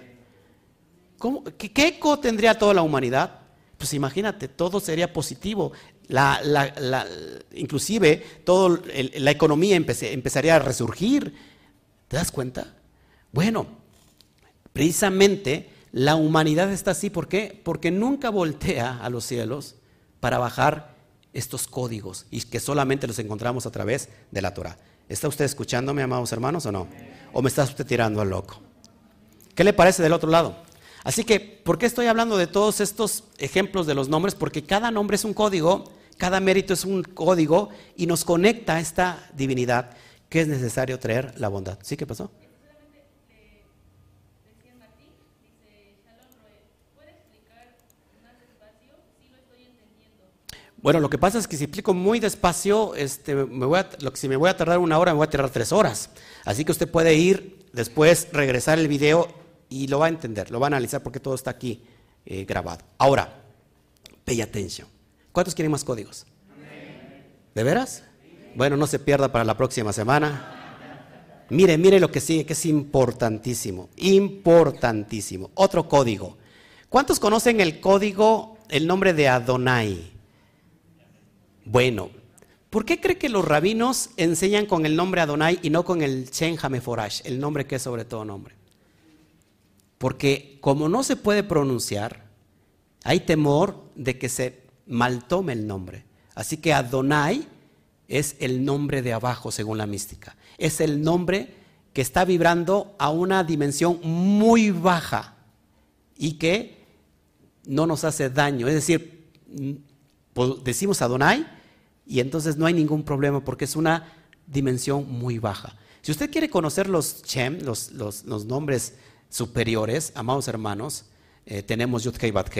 qué, eco tendría toda la humanidad? Pues imagínate, todo sería positivo. La, inclusive toda la economía empezaría a resurgir. ¿Te das cuenta? Bueno, precisamente la humanidad está así. ¿Por qué? Porque nunca voltea a los cielos para bajar estos códigos y que solamente los encontramos a través de la Torah. ¿Está usted escuchándome, amados hermanos, o no? ¿O me está usted tirando al loco? ¿Qué le parece del otro lado? Así que, ¿por qué estoy hablando de todos estos ejemplos de los nombres? Porque cada nombre es un código, cada mérito es un código y nos conecta a esta divinidad que es necesario traer la bondad. ¿Sí qué pasó? Bueno, lo que pasa es que si explico muy despacio, este, me voy a, lo que si me voy a tardar una hora, me voy a tardar tres horas. Así que usted puede ir después, regresar el video y lo va a entender, lo va a analizar porque todo está aquí eh, grabado. Ahora, pay attention. ¿Cuántos quieren más códigos? ¿De veras? Bueno, no se pierda para la próxima semana. Mire, mire lo que sigue, que es importantísimo, importantísimo. Otro código. ¿Cuántos conocen el código, el nombre de Adonai? Bueno, ¿por qué cree que los rabinos enseñan con el nombre Adonai y no con el Shen Hameforash, el nombre que es sobre todo nombre? Porque como no se puede pronunciar, hay temor de que se maltome el nombre. Así que Adonai es el nombre de abajo según la mística. Es el nombre que está vibrando a una dimensión muy baja y que no nos hace daño. Es decir, decimos Adonai y entonces no hay ningún problema porque es una dimensión muy baja. Si usted quiere conocer los Chem, los, nombres superiores, amados hermanos, eh, tenemos Yud Bat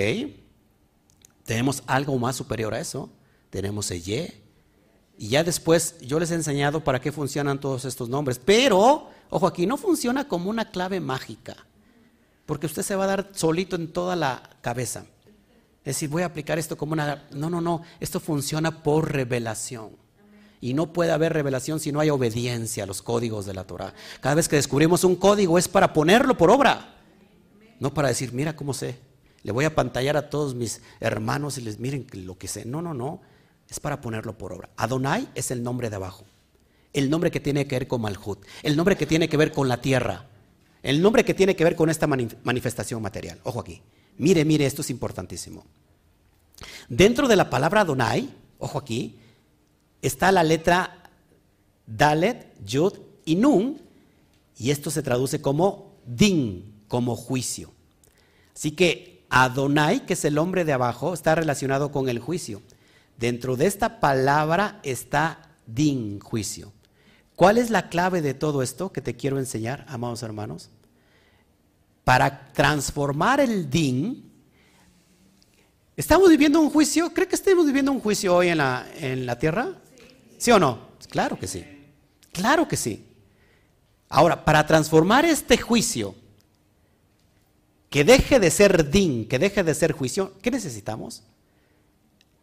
tenemos algo más superior a eso, tenemos Eye, y ya después yo les he enseñado para qué funcionan todos estos nombres, pero, ojo aquí, no funciona como una clave mágica, porque usted se va a dar solito en toda la cabeza. Decir, voy a aplicar esto como una... No, no, no, esto funciona por revelación. Y no puede haber revelación si no hay obediencia a los códigos de la Torah. Cada vez que descubrimos un código es para ponerlo por obra. No para decir, mira cómo sé. Le voy a pantallar a todos mis hermanos y les miren lo que sé. No, no, no. Es para ponerlo por obra. Adonai es el nombre de abajo. El nombre que tiene que ver con Malhut. El nombre que tiene que ver con la tierra. El nombre que tiene que ver con esta manifestación material. Ojo aquí. Mire, mire, esto es importantísimo. Dentro de la palabra Adonai, ojo aquí, está la letra Dalet, Yud y Nun, y esto se traduce como Din, como juicio. Así que Adonai, que es el hombre de abajo, está relacionado con el juicio. Dentro de esta palabra está Din, juicio. ¿Cuál es la clave de todo esto que te quiero enseñar, amados hermanos? Para transformar el Din, ¿estamos viviendo un juicio? ¿Cree que estemos viviendo un juicio hoy en la, en la tierra? ¿Sí o no? Claro que sí. Claro que sí. Ahora, para transformar este juicio, que deje de ser din, que deje de ser juicio, ¿qué necesitamos?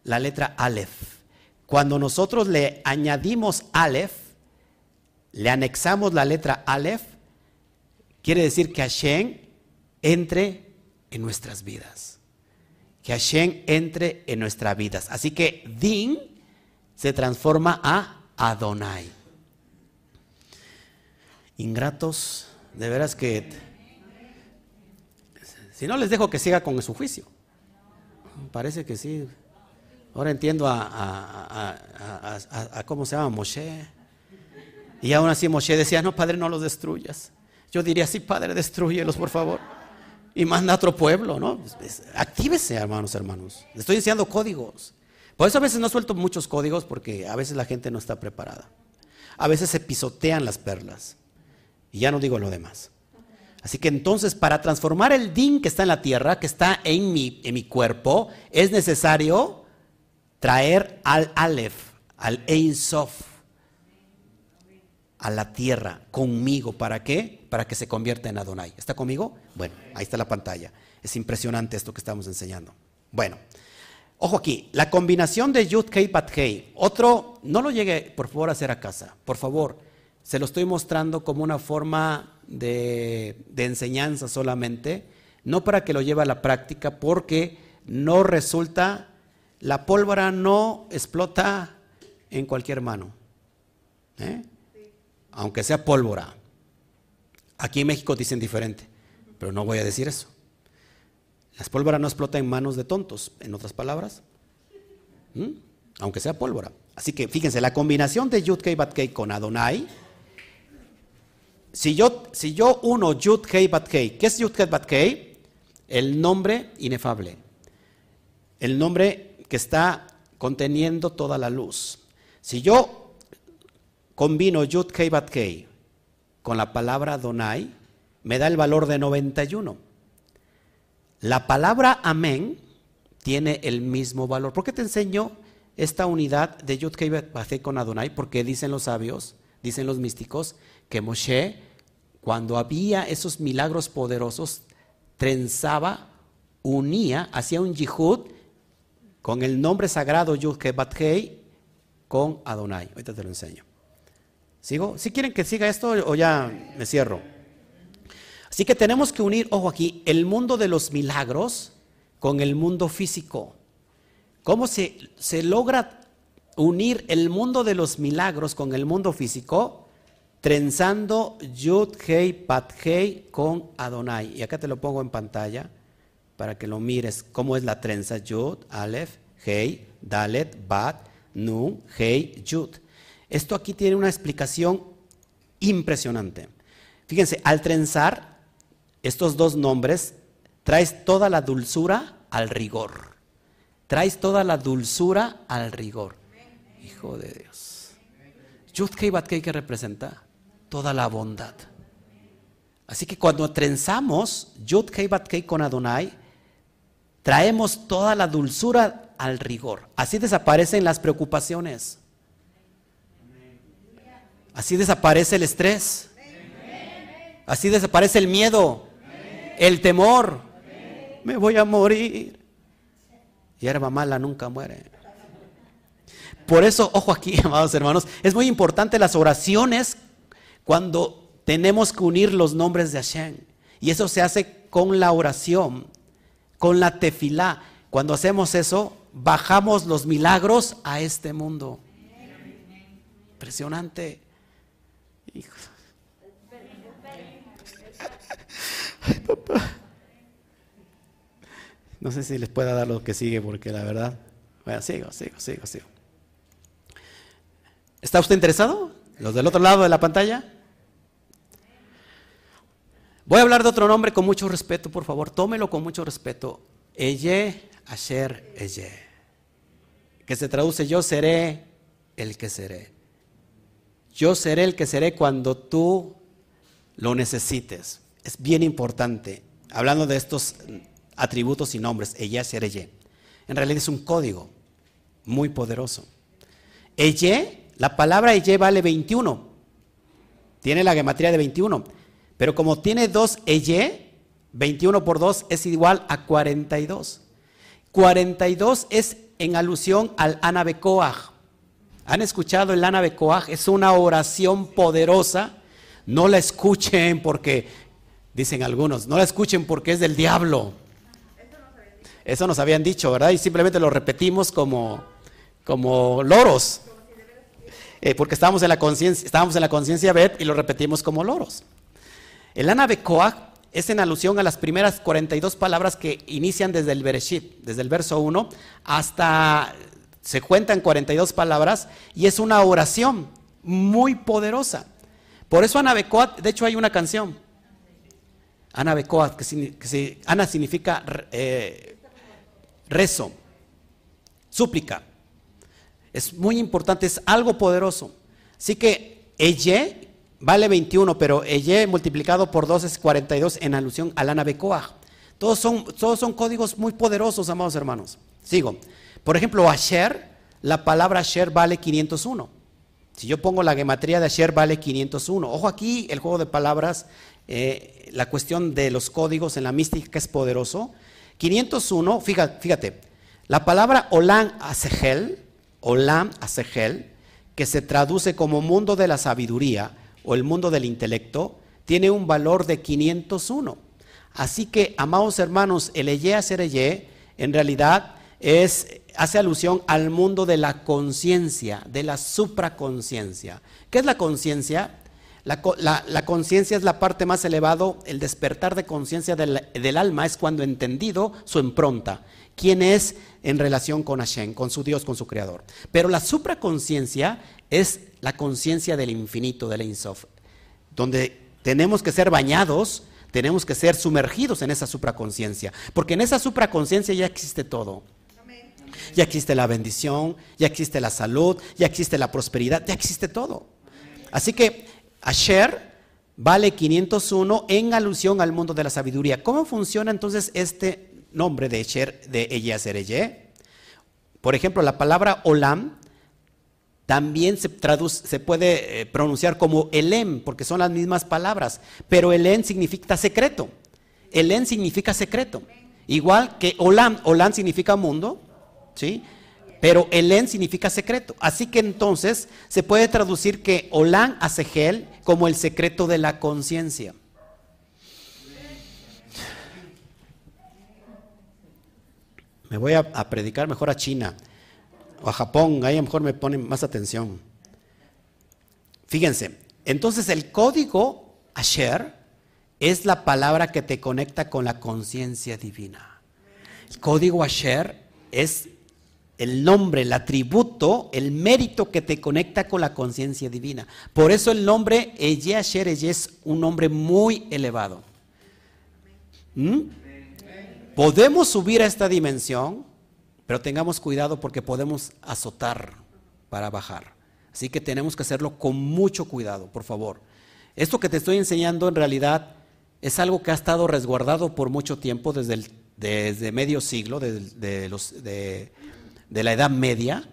La letra Aleph. Cuando nosotros le añadimos Aleph, le anexamos la letra Aleph, quiere decir que Hashem entre en nuestras vidas. Que Hashem entre en nuestras vidas. Así que din se transforma a Adonai. Ingratos, de veras que... Si no, les dejo que siga con su juicio. Parece que sí. Ahora entiendo a, cómo se llama Moshe. Y aún así Moshe decía, no, Padre, no los destruyas. Yo diría, sí, Padre, destruyelos, por favor. Y manda a otro pueblo, ¿no? Actívese, hermanos, hermanos. Le estoy enseñando códigos. Por eso a veces no suelto muchos códigos porque a veces la gente no está preparada. A veces se pisotean las perlas. Y ya no digo lo demás. Así que entonces para transformar el din que está en la tierra, que está en mi, en mi cuerpo, es necesario traer al Aleph, al Ein Sof, a la tierra conmigo. ¿Para qué? Para que se convierta en Adonai. ¿Está conmigo? Bueno, ahí está la pantalla. Es impresionante esto que estamos enseñando. Bueno, ojo aquí, la combinación de Yud Kei. Otro, no lo llegue por favor a hacer a casa, por favor. Se lo estoy mostrando como una forma de, de enseñanza solamente, no para que lo lleve a la práctica, porque no resulta, la pólvora no explota en cualquier mano. ¿Eh? Aunque sea pólvora. Aquí en México dicen diferente, pero no voy a decir eso. Las pólvoras no explotan en manos de tontos, en otras palabras, aunque sea pólvora. Así que fíjense, la combinación de Yud Kei Bat Kei con Adonai, si yo, si yo uno Yud Kei Bat Kei, ¿qué es Yud Kei Bat Kei? El nombre inefable, el nombre que está conteniendo toda la luz. Si yo combino Yud Kei Bat Kei con la palabra Donai, me da el valor de 91. La palabra Amén tiene el mismo valor. ¿Por qué te enseño esta unidad de Yud Kei Bat Kei con Adonai? Porque dicen los sabios, dicen los místicos, que Moshe, cuando había esos milagros poderosos, trenzaba, unía, hacía un yihud con el nombre sagrado Yud Kei Bat Kei con Adonai. Ahorita te lo enseño. ¿Sigo? ¿Si quieren que siga esto o ya me cierro? Así que tenemos que unir, ojo aquí, el mundo de los milagros con el mundo físico. ¿Cómo se, se logra unir el mundo de los milagros con el mundo físico? Trenzando Yud, Hei, Pat, Hei con Adonai. Y acá te lo pongo en pantalla para que lo mires cómo es la trenza Yud, Aleph, Hei, Dalet, Bat, Nun, Hei, Yud. Esto aquí tiene una explicación impresionante. Fíjense, al trenzar estos dos nombres, traes toda la dulzura al rigor. Traes toda la dulzura al rigor. Hijo de Dios. Yud Kei ¿qué representa? Toda la bondad. Así que cuando trenzamos Yud Kei con Adonai, traemos toda la dulzura al rigor. Así desaparecen las preocupaciones. Así desaparece el estrés. Así desaparece el miedo, el temor. Me voy a morir. Hierba mala nunca muere. Por eso, ojo aquí, amados hermanos, es muy importante las oraciones cuando tenemos que unir los nombres de Hashem. Y eso se hace con la oración, con la tefilá. Cuando hacemos eso, bajamos los milagros a este mundo. Impresionante. No sé si les pueda dar lo que sigue porque la verdad. Bueno, sigo, sigo, sigo, sigo. ¿Está usted interesado? ¿Los del otro lado de la pantalla? Voy a hablar de otro nombre con mucho respeto, por favor. Tómelo con mucho respeto. Eye, Asher, Eye. Que se traduce yo seré el que seré. Yo seré el que seré cuando tú lo necesites. Es bien importante. Hablando de estos atributos y nombres, ella seré En realidad es un código muy poderoso. Ella, la palabra ella vale 21. Tiene la gematría de 21. Pero como tiene dos ella, 21 por 2 es igual a 42. 42 es en alusión al Anabecoaj. ¿Han escuchado el Ana Becoaj? Es una oración poderosa. No la escuchen porque, dicen algunos, no la escuchen porque es del diablo. Eso nos habían dicho, ¿verdad? Y simplemente lo repetimos como, como loros. Eh, porque estábamos en la conciencia, estábamos y lo repetimos como loros. El Ana Becoaj es en alusión a las primeras 42 palabras que inician desde el Bereshit, desde el verso 1 hasta se cuentan 42 palabras y es una oración muy poderosa. Por eso Anabecoat, de hecho hay una canción. Ana Becoa, que, Ana significa eh, rezo, súplica. Es muy importante, es algo poderoso. Así que Eye vale 21, pero Eye multiplicado por 2 es 42 en alusión a Ana Becoa. Todos son, todos son códigos muy poderosos, amados hermanos. Sigo. Por ejemplo, Asher, la palabra Asher vale 501. Si yo pongo la gematría de Asher vale 501. Ojo aquí, el juego de palabras, eh, la cuestión de los códigos en la mística es poderoso. 501, fíjate, la palabra Olam Asegel, Olam Asegel, que se traduce como mundo de la sabiduría o el mundo del intelecto, tiene un valor de 501. Así que, amados hermanos, el Eye Sereye en realidad es, hace alusión al mundo de la conciencia, de la supraconciencia. ¿Qué es la conciencia? La, conciencia es la parte más elevada, el despertar de conciencia del, alma es cuando entendido su impronta, quién es en relación con Hashem, con su Dios, con su Creador. Pero la supraconciencia es la conciencia del infinito, del Insof, donde tenemos que ser bañados tenemos que ser sumergidos en esa supraconciencia, porque en esa supraconciencia ya existe todo. Ya existe la bendición, ya existe la salud, ya existe la prosperidad, ya existe todo. Así que Asher vale 501 en alusión al mundo de la sabiduría. ¿Cómo funciona entonces este nombre de Asher, de Eye Por ejemplo, la palabra Olam también se, puede eh, pronunciar como Elem, porque son las mismas palabras, pero Elem significa secreto. Elem significa secreto. Igual que Olam, Olam significa mundo, ¿sí? Pero Elem significa secreto. Así que entonces se puede traducir que Olam Asegel como el secreto de la conciencia. Me voy a, a predicar mejor a China o a Japón, ahí a lo mejor me ponen más atención. Fíjense, entonces el código Asher es la palabra que te conecta con la conciencia divina. El código Asher es el nombre, el atributo, el mérito que te conecta con la conciencia divina. Por eso el nombre Eye Asher es un nombre muy elevado. ¿Mm? Podemos subir a esta dimensión pero tengamos cuidado porque podemos azotar para bajar. Así que tenemos que hacerlo con mucho cuidado, por favor. Esto que te estoy enseñando en realidad es algo que ha estado resguardado por mucho tiempo, desde, desde medio siglo, de, los, de, la Edad Media,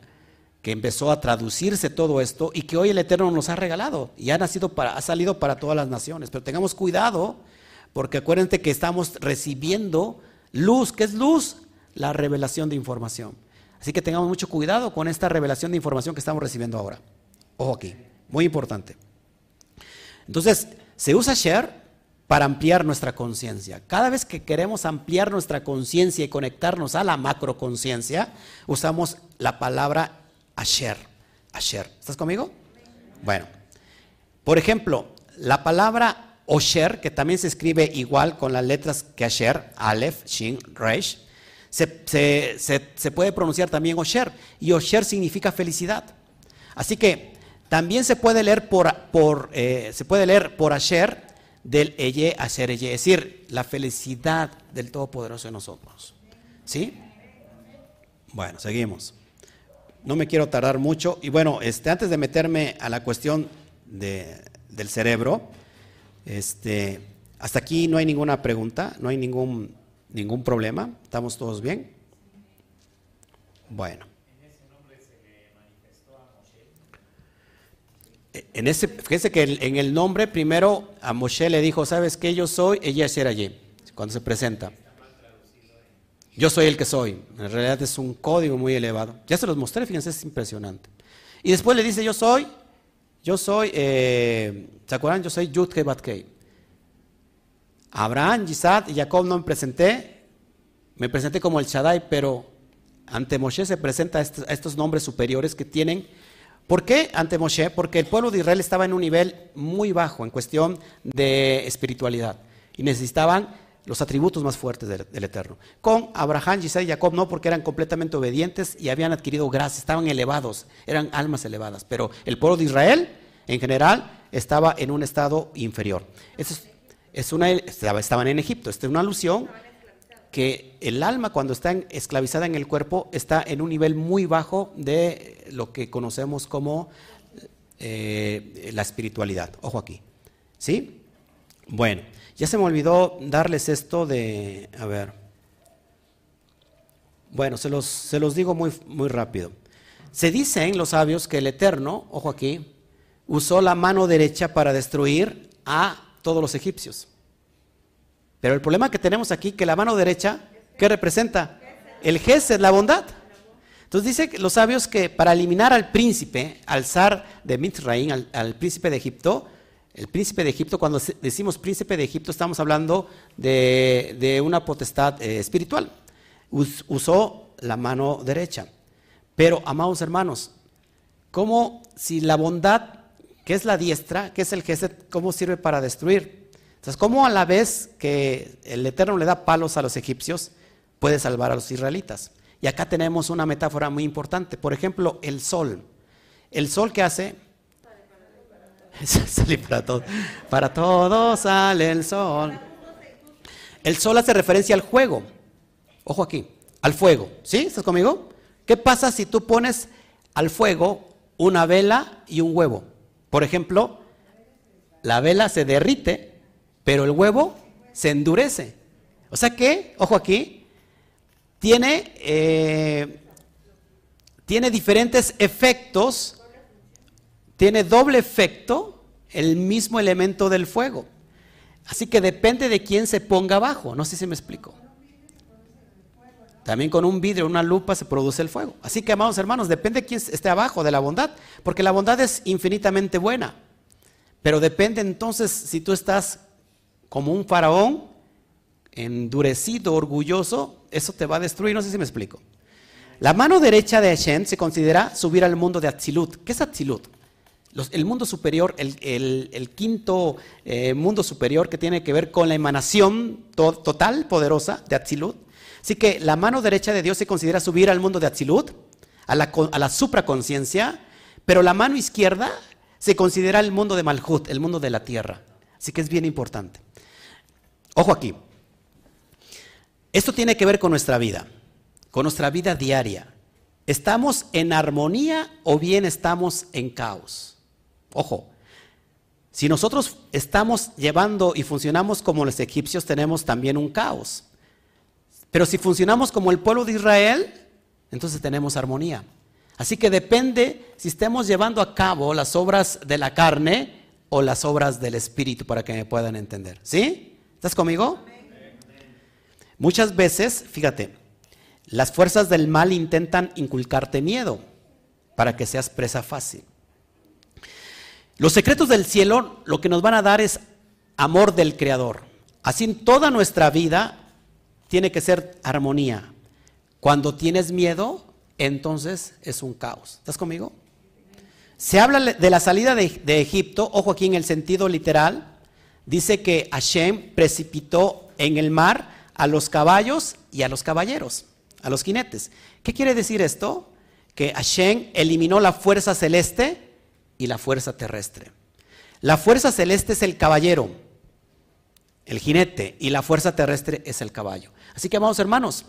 que empezó a traducirse todo esto y que hoy el Eterno nos ha regalado y ha, nacido para, ha salido para todas las naciones. Pero tengamos cuidado, porque acuérdense que estamos recibiendo luz. ¿Qué es luz? la revelación de información. Así que tengamos mucho cuidado con esta revelación de información que estamos recibiendo ahora. Ojo aquí, muy importante. Entonces, se usa share para ampliar nuestra conciencia. Cada vez que queremos ampliar nuestra conciencia y conectarnos a la macroconciencia, usamos la palabra asher. Asher. ¿Estás conmigo? Bueno, por ejemplo, la palabra osher, que también se escribe igual con las letras que asher, aleph, shin, resh, se, puede pronunciar también Osher, y Osher significa felicidad. Así que también se puede leer por, por eh, se puede leer por Asher del Eye Asher Eye, es decir, la felicidad del Todopoderoso en nosotros. ¿Sí? Bueno, seguimos. No me quiero tardar mucho. Y bueno, este, antes de meterme a la cuestión del cerebro, este, hasta aquí no hay ninguna pregunta, no hay ningún ¿Ningún problema? ¿Estamos todos bien? Bueno. En ese, fíjese que en el nombre primero a Moshe le dijo, ¿sabes qué? Yo soy, ella será allí, cuando se presenta. Yo soy el que soy. En realidad es un código muy elevado. Ya se los mostré, fíjense, es impresionante. Y después le dice, yo soy, yo soy, eh, ¿se acuerdan? Yo soy Yud Batkei. Abraham, Isaac y Jacob no me presenté, me presenté como el Shaddai, pero ante Moshe se presenta a estos nombres superiores que tienen. ¿Por qué ante Moshe? Porque el pueblo de Israel estaba en un nivel muy bajo en cuestión de espiritualidad y necesitaban los atributos más fuertes del, Eterno. Con Abraham, Isaac y Jacob no, porque eran completamente obedientes y habían adquirido gracia, estaban elevados, eran almas elevadas, pero el pueblo de Israel en general estaba en un estado inferior. Es una, estaban en Egipto. Esta es una alusión que el alma cuando está esclavizada en el cuerpo está en un nivel muy bajo de lo que conocemos como eh, la espiritualidad. Ojo aquí. ¿Sí? Bueno, ya se me olvidó darles esto de, a ver, bueno, se los, se los digo muy, muy rápido. Se dicen los sabios que el Eterno, ojo aquí, usó la mano derecha para destruir a todos los egipcios. Pero el problema que tenemos aquí, que la mano derecha, ¿qué representa? El es la bondad. Entonces dice los sabios que para eliminar al príncipe, al zar de Mitzrayim, al, príncipe de Egipto, el príncipe de Egipto, cuando decimos príncipe de Egipto, estamos hablando de, una potestad eh, espiritual. usó la mano derecha. Pero, amados hermanos, ¿cómo si la bondad, que es la diestra, que es el Geset, cómo sirve para destruir? Entonces, ¿cómo a la vez que el Eterno le da palos a los egipcios, puede salvar a los israelitas? Y acá tenemos una metáfora muy importante. Por ejemplo, el sol. ¿El sol qué hace? Sale para todos. Para todos sale el sol. El sol hace referencia al juego. Ojo aquí, al fuego. ¿Sí? ¿Estás conmigo? ¿Qué pasa si tú pones al fuego una vela y un huevo? Por ejemplo, la vela se derrite pero el huevo se endurece. O sea que, ojo aquí, tiene, eh, tiene diferentes efectos, tiene doble efecto el mismo elemento del fuego. Así que depende de quién se ponga abajo. No sé si me explico. También con un vidrio, una lupa se produce el fuego. Así que, amados hermanos, depende de quién esté abajo de la bondad, porque la bondad es infinitamente buena. Pero depende entonces si tú estás como un faraón endurecido, orgulloso, eso te va a destruir. No sé si me explico. La mano derecha de Hashem se considera subir al mundo de Atzilut. ¿Qué es Atzilut? el mundo superior, el, quinto eh, mundo superior que tiene que ver con la emanación total, poderosa de Atzilut. Así que la mano derecha de Dios se considera subir al mundo de Atzilut, a la, a la supraconciencia, pero la mano izquierda se considera el mundo de Malhut, el mundo de la tierra. Así que es bien importante. Ojo aquí. Esto tiene que ver con nuestra vida, con nuestra vida diaria. ¿Estamos en armonía o bien estamos en caos? Ojo, si nosotros estamos llevando y funcionamos como los egipcios, tenemos también un caos. Pero si funcionamos como el pueblo de Israel, entonces tenemos armonía. Así que depende si estemos llevando a cabo las obras de la carne o las obras del espíritu, para que me puedan entender. ¿Sí? ¿Estás conmigo? Muchas veces, fíjate, las fuerzas del mal intentan inculcarte miedo para que seas presa fácil. Los secretos del cielo lo que nos van a dar es amor del Creador. Así toda nuestra vida tiene que ser armonía. Cuando tienes miedo, entonces es un caos. ¿Estás conmigo? Se habla de la salida de, de Egipto, ojo aquí en el sentido literal, dice que Hashem precipitó en el mar a los caballos y a los caballeros, a los jinetes. ¿Qué quiere decir esto? Que Hashem eliminó la fuerza celeste y la fuerza terrestre. La fuerza celeste es el caballero, el jinete, y la fuerza terrestre es el caballo. Así que, vamos hermanos,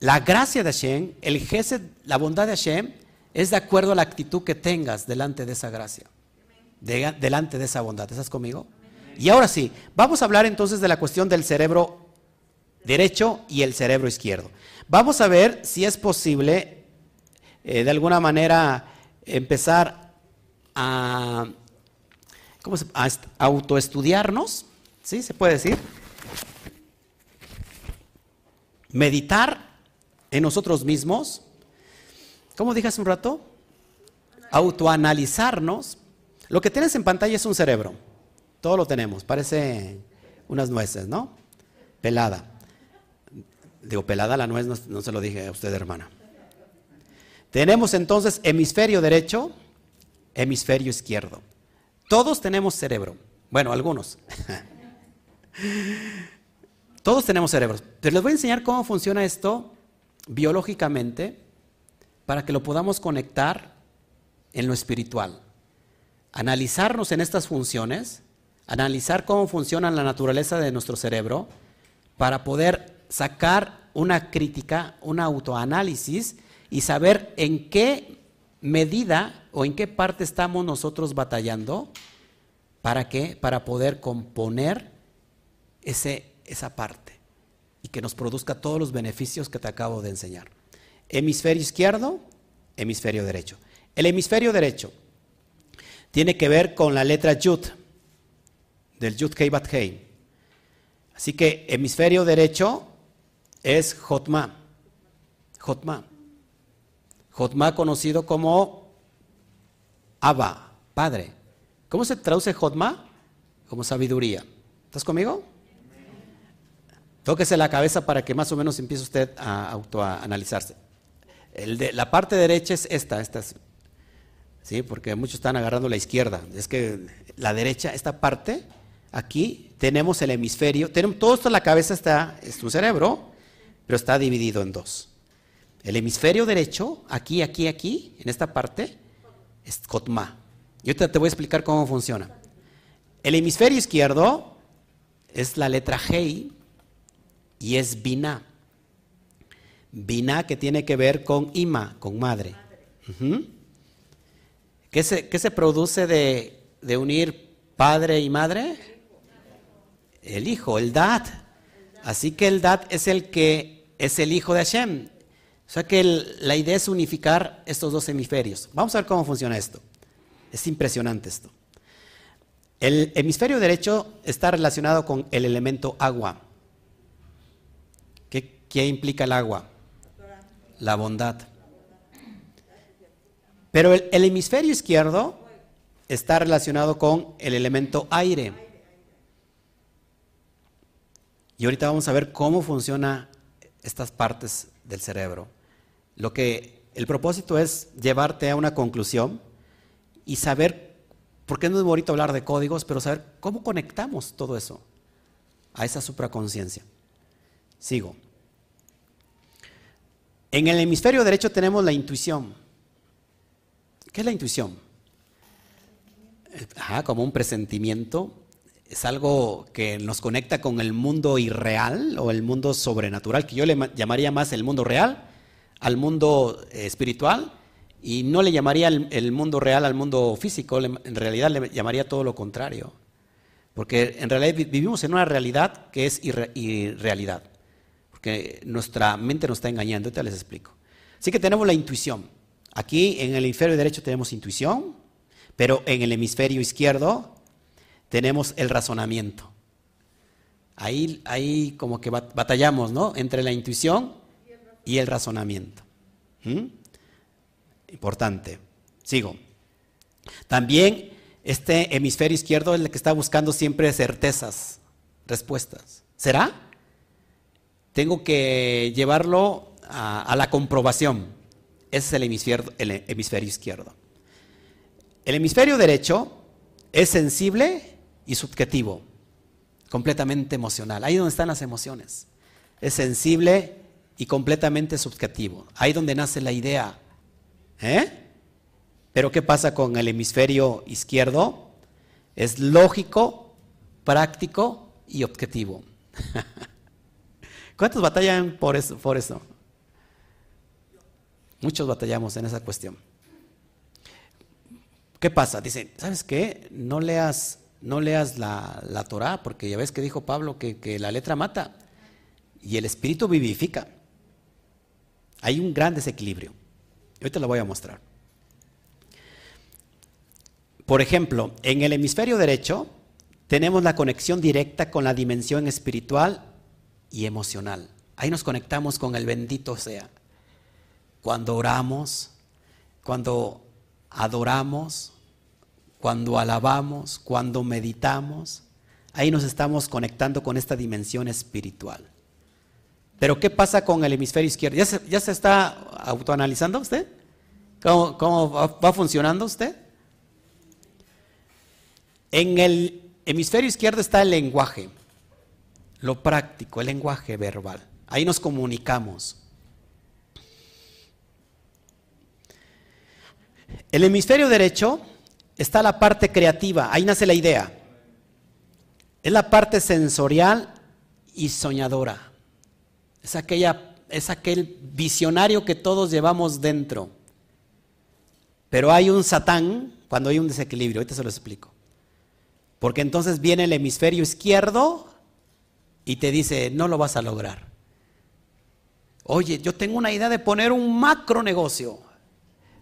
la gracia de Hashem, el gesed, la bondad de Hashem, es de acuerdo a la actitud que tengas delante de esa gracia delante de esa bondad. ¿Estás conmigo? Y ahora sí, vamos a hablar entonces de la cuestión del cerebro derecho y el cerebro izquierdo. Vamos a ver si es posible eh, de alguna manera empezar a, ¿cómo se, a autoestudiarnos, ¿sí? ¿Se puede decir? Meditar en nosotros mismos. ¿Cómo dije hace un rato? Autoanalizarnos lo que tienes en pantalla es un cerebro. Todo lo tenemos. Parece unas nueces, ¿no? Pelada. Digo, pelada la nuez, no, se lo dije a usted, hermana. Tenemos entonces hemisferio derecho, hemisferio izquierdo. Todos tenemos cerebro. Bueno, algunos. Todos tenemos cerebros. Pero les voy a enseñar cómo funciona esto biológicamente para que lo podamos conectar en lo espiritual analizarnos en estas funciones, analizar cómo funciona la naturaleza de nuestro cerebro para poder sacar una crítica, un autoanálisis y saber en qué medida o en qué parte estamos nosotros batallando para qué? Para poder componer ese, esa parte y que nos produzca todos los beneficios que te acabo de enseñar. Hemisferio izquierdo, hemisferio derecho. El hemisferio derecho tiene que ver con la letra Yud, del Yud Kei Bat Hei. Así que hemisferio derecho es Jotma. Jotma. Jotma conocido como Abba, Padre. ¿Cómo se traduce Jotma? Como sabiduría. ¿Estás conmigo? Tóquese la cabeza para que más o menos empiece usted a autoanalizarse. La parte derecha es esta, esta ¿sí? porque muchos están agarrando la izquierda. Es que la derecha, esta parte, aquí tenemos el hemisferio, tenemos, todo esto en la cabeza está, es tu cerebro, pero está dividido en dos. El hemisferio derecho, aquí, aquí, aquí, en esta parte, es Kotma. Yo te, te voy a explicar cómo funciona. El hemisferio izquierdo es la letra G y es Bina. Bina que tiene que ver con Ima, con madre. ¿Qué, se, se, produce de, de, unir padre y madre? El hijo, el Dad. Así que el Dad es el que es el hijo de Hashem. O sea que la idea es unificar estos dos hemisferios. Vamos a ver cómo funciona esto. Es impresionante esto. El hemisferio derecho está relacionado con el elemento agua. ¿Qué, qué implica el agua? La bondad. Pero el, hemisferio izquierdo está relacionado con el elemento aire. Y ahorita vamos a ver cómo funciona estas partes del cerebro. Lo que el propósito es llevarte a una conclusión y saber, por qué no es bonito hablar de códigos, pero saber cómo conectamos todo eso a esa supraconciencia. Sigo. En el hemisferio derecho tenemos la intuición. ¿Qué es la intuición? Ajá, como un presentimiento. Es algo que nos conecta con el mundo irreal o el mundo sobrenatural, que yo le llamaría más el mundo real al mundo eh, espiritual y no le llamaría el, mundo real al mundo físico, en realidad le llamaría todo lo contrario. Porque en realidad vivimos en una realidad que es irrealidad. Porque nuestra mente nos está engañando, ahorita les explico. Así que tenemos la intuición. Aquí en el hemisferio derecho tenemos intuición, pero en el hemisferio izquierdo tenemos el razonamiento. Ahí, ahí como que batallamos, ¿no? Entre la intuición y el razonamiento. ¿Mm? Importante. Sigo. También este hemisferio izquierdo es el que está buscando siempre certezas, respuestas. ¿Será? Tengo que llevarlo a, la comprobación. Ese es el hemisferio, izquierdo. El hemisferio derecho es sensible y subjetivo, completamente emocional. Ahí donde están las emociones. Es sensible y completamente subjetivo. Ahí donde nace la idea. ¿Eh? Pero ¿qué pasa con el hemisferio izquierdo? Es lógico, práctico y objetivo. ¿Cuántos batallan por eso, por eso? Muchos batallamos en esa cuestión. ¿Qué pasa? Dicen, ¿sabes qué? No leas, no leas la, la Torah, porque ya ves que dijo Pablo que, que la letra mata y el espíritu vivifica. Hay un gran desequilibrio. Ahorita lo voy a mostrar. Por ejemplo, en el hemisferio derecho tenemos la conexión directa con la dimensión espiritual y emocional. Ahí nos conectamos con el bendito sea. Cuando oramos, cuando adoramos, cuando alabamos, cuando meditamos, ahí nos estamos conectando con esta dimensión espiritual. Pero ¿qué pasa con el hemisferio izquierdo? ¿Ya se, ya se está autoanalizando usted? ¿Cómo, va, funcionando usted? En el hemisferio izquierdo está el lenguaje, lo práctico, el lenguaje verbal. Ahí nos comunicamos. El hemisferio derecho está la parte creativa, ahí nace la idea. es la parte sensorial y soñadora. Es, aquella, es aquel visionario que todos llevamos dentro. Pero hay un satán cuando hay un desequilibrio, ahorita se lo explico. Porque entonces viene el hemisferio izquierdo y te dice, no lo vas a lograr. Oye, yo tengo una idea de poner un macro negocio.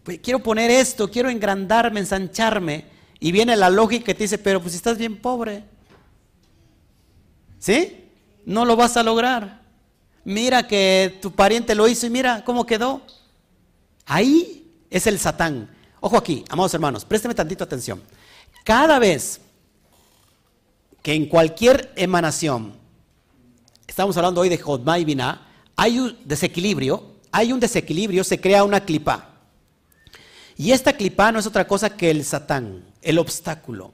Pues, quiero poner esto, quiero engrandarme, ensancharme. Y viene la lógica y te dice, pero pues estás bien pobre. ¿Sí? No lo vas a lograr. Mira que tu pariente lo hizo y mira cómo quedó. Ahí es el Satán. Ojo aquí, amados hermanos, présteme tantito atención. Cada vez que en cualquier emanación, estamos hablando hoy de Jodma y Binah, hay un desequilibrio, hay un desequilibrio, se crea una clipa. Y esta clipa no es otra cosa que el Satán, el obstáculo.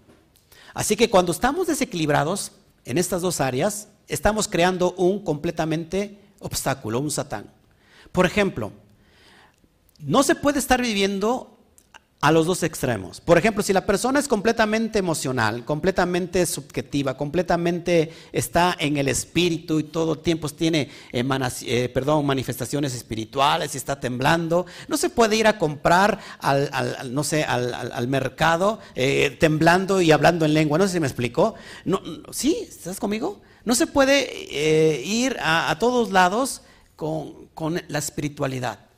Así que cuando estamos desequilibrados en estas dos áreas, estamos creando un completamente obstáculo, un Satán. Por ejemplo, no se puede estar viviendo a los dos extremos. Por ejemplo, si la persona es completamente emocional, completamente subjetiva, completamente está en el espíritu y todo tiempo tiene eh, manifestaciones espirituales y está temblando, no se puede ir a comprar al, no sé, al, mercado eh, temblando y hablando en lengua. No sé si me explicó. No, ¿Sí? ¿Estás conmigo? No se puede eh, ir a, todos lados con, con la espiritualidad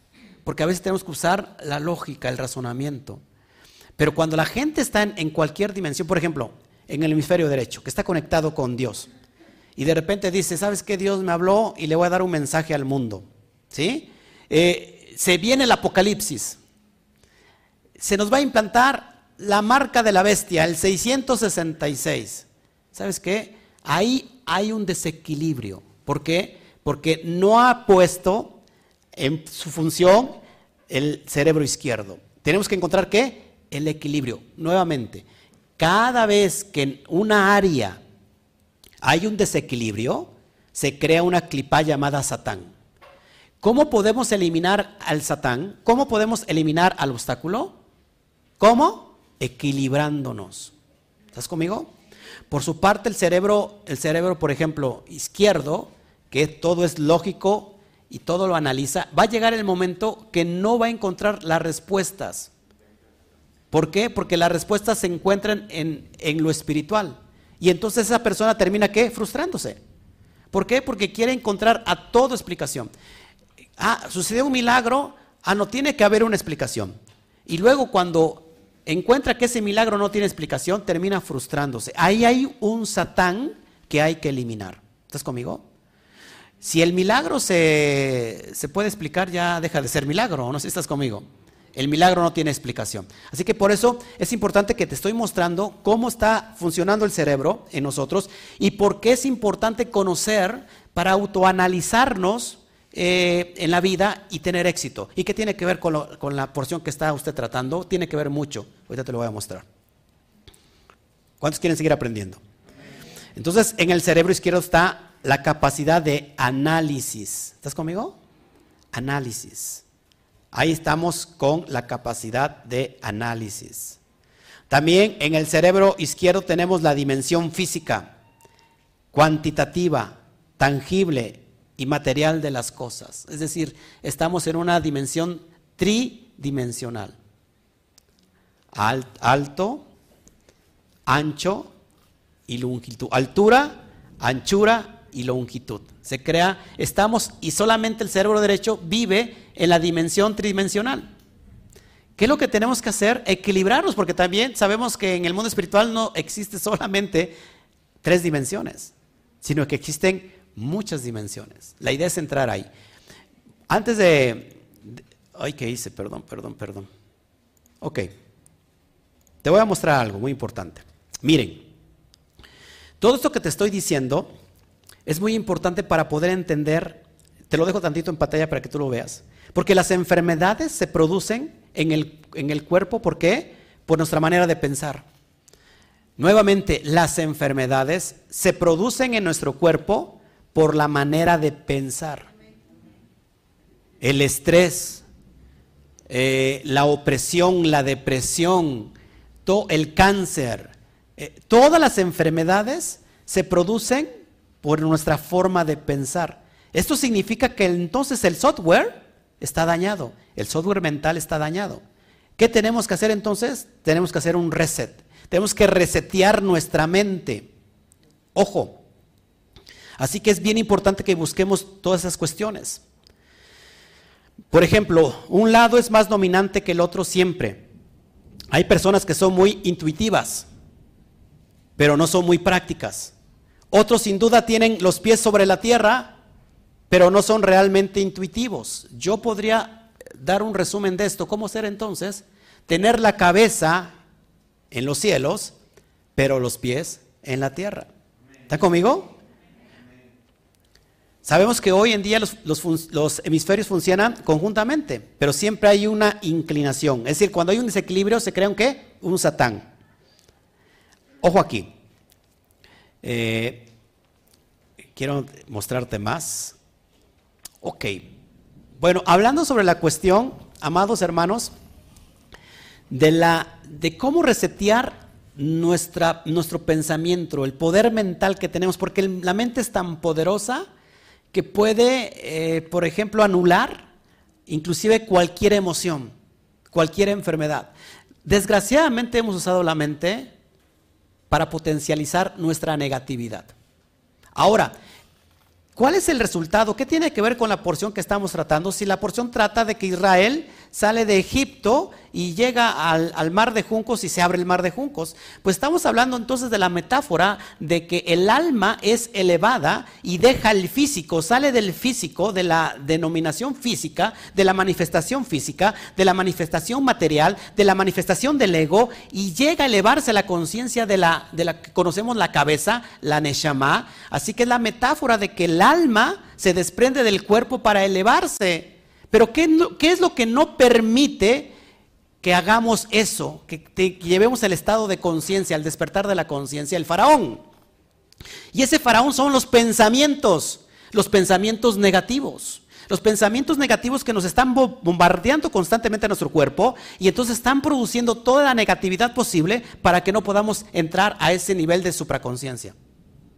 porque a veces tenemos que usar la lógica, el razonamiento. Pero cuando la gente está en, cualquier dimensión, por ejemplo, en el hemisferio derecho, que está conectado con Dios, y de repente dice, ¿sabes qué? Dios me habló y le voy a dar un mensaje al mundo. ¿Sí? Eh, se viene el apocalipsis. Se nos va a implantar la marca de la bestia, el 666. ¿Sabes qué? Ahí hay un desequilibrio. ¿Por qué? Porque no ha puesto en su función el cerebro izquierdo. Tenemos que encontrar qué? El equilibrio. Nuevamente, cada vez que en una área hay un desequilibrio, se crea una clipa llamada Satán. ¿Cómo podemos eliminar al Satán? ¿Cómo podemos eliminar al obstáculo? ¿Cómo? Equilibrándonos. ¿Estás conmigo? Por su parte, el cerebro, el cerebro, por ejemplo, izquierdo, que todo es lógico, y todo lo analiza, va a llegar el momento que no va a encontrar las respuestas. ¿Por qué? Porque las respuestas se encuentran en, lo espiritual. Y entonces esa persona termina qué? Frustrándose. ¿Por qué? Porque quiere encontrar a todo explicación. Ah, sucedió un milagro, ah, no tiene que haber una explicación. Y luego cuando encuentra que ese milagro no tiene explicación, termina frustrándose. Ahí hay un satán que hay que eliminar. ¿Estás conmigo? Si el milagro se, puede explicar, ya deja de ser milagro, no sé si estás conmigo. El milagro no tiene explicación. Así que por eso es importante que te estoy mostrando cómo está funcionando el cerebro en nosotros y por qué es importante conocer para autoanalizarnos eh, en la vida y tener éxito. ¿Y qué tiene que ver con, con la porción que está usted tratando? Tiene que ver mucho. Ahorita te lo voy a mostrar. ¿Cuántos quieren seguir aprendiendo? Entonces, en el cerebro izquierdo está la capacidad de análisis. ¿Estás conmigo? Análisis. Ahí estamos con la capacidad de análisis. También en el cerebro izquierdo tenemos la dimensión física, cuantitativa, tangible y material de las cosas. Es decir, estamos en una dimensión tridimensional. alto, ancho y longitud. Altura, anchura y longitud. Se crea, estamos, y solamente el cerebro derecho vive en la dimensión tridimensional. ¿Qué es lo que tenemos que hacer? Equilibrarnos, porque también sabemos que en el mundo espiritual no existe solamente tres dimensiones, sino que existen muchas dimensiones. La idea es entrar ahí. Antes de... ay, ¿qué hice? Perdón, perdón, perdón. Ok. Te voy a mostrar algo muy importante. Miren, todo esto que te estoy diciendo es muy importante para poder entender, te lo dejo tantito en pantalla para que tú lo veas, porque las enfermedades se producen en el, en el cuerpo, ¿por qué? Por nuestra manera de pensar. Nuevamente, las enfermedades se producen en nuestro cuerpo por la manera de pensar. El estrés, eh, la opresión, la depresión, el cáncer, eh, todas las enfermedades se producen por nuestra forma de pensar. Esto significa que entonces el software está dañado, el software mental está dañado. ¿Qué tenemos que hacer entonces? Tenemos que hacer un reset. Tenemos que resetear nuestra mente. Ojo. Así que es bien importante que busquemos todas esas cuestiones. Por ejemplo, un lado es más dominante que el otro siempre. Hay personas que son muy intuitivas, pero no son muy prácticas. Otros sin duda tienen los pies sobre la tierra, pero no son realmente intuitivos. Yo podría dar un resumen de esto. ¿Cómo ser entonces? Tener la cabeza en los cielos, pero los pies en la tierra. ¿Está conmigo? Sabemos que hoy en día los, hemisferios funcionan conjuntamente, pero siempre hay una inclinación. Es decir, cuando hay un desequilibrio se crea un qué? Un satán. Ojo aquí. Eh, quiero mostrarte más. Ok. Bueno, hablando sobre la cuestión, amados hermanos, de, la, de cómo resetear nuestra, nuestro pensamiento, el poder mental que tenemos, porque la mente es tan poderosa que puede, eh, por ejemplo, anular inclusive cualquier emoción, cualquier enfermedad. Desgraciadamente hemos usado la mente para potencializar nuestra negatividad. Ahora, ¿cuál es el resultado? ¿Qué tiene que ver con la porción que estamos tratando? Si la porción trata de que Israel sale de Egipto y llega al, mar de juncos y se abre el mar de juncos. Pues estamos hablando entonces de la metáfora de que el alma es elevada y deja el físico, sale del físico, de la denominación física, de la manifestación física, de la manifestación material, de la manifestación del ego y llega a elevarse la conciencia de la, de la que conocemos la cabeza, la neshama. Así que es la metáfora de que el alma se desprende del cuerpo para elevarse. Pero ¿qué, es lo que no permite que hagamos eso, que, llevemos el estado de conciencia, el despertar de la conciencia? El faraón. Y ese faraón son los pensamientos, los pensamientos negativos. Los pensamientos negativos que nos están bombardeando constantemente a nuestro cuerpo y entonces están produciendo toda la negatividad posible para que no podamos entrar a ese nivel de supraconciencia.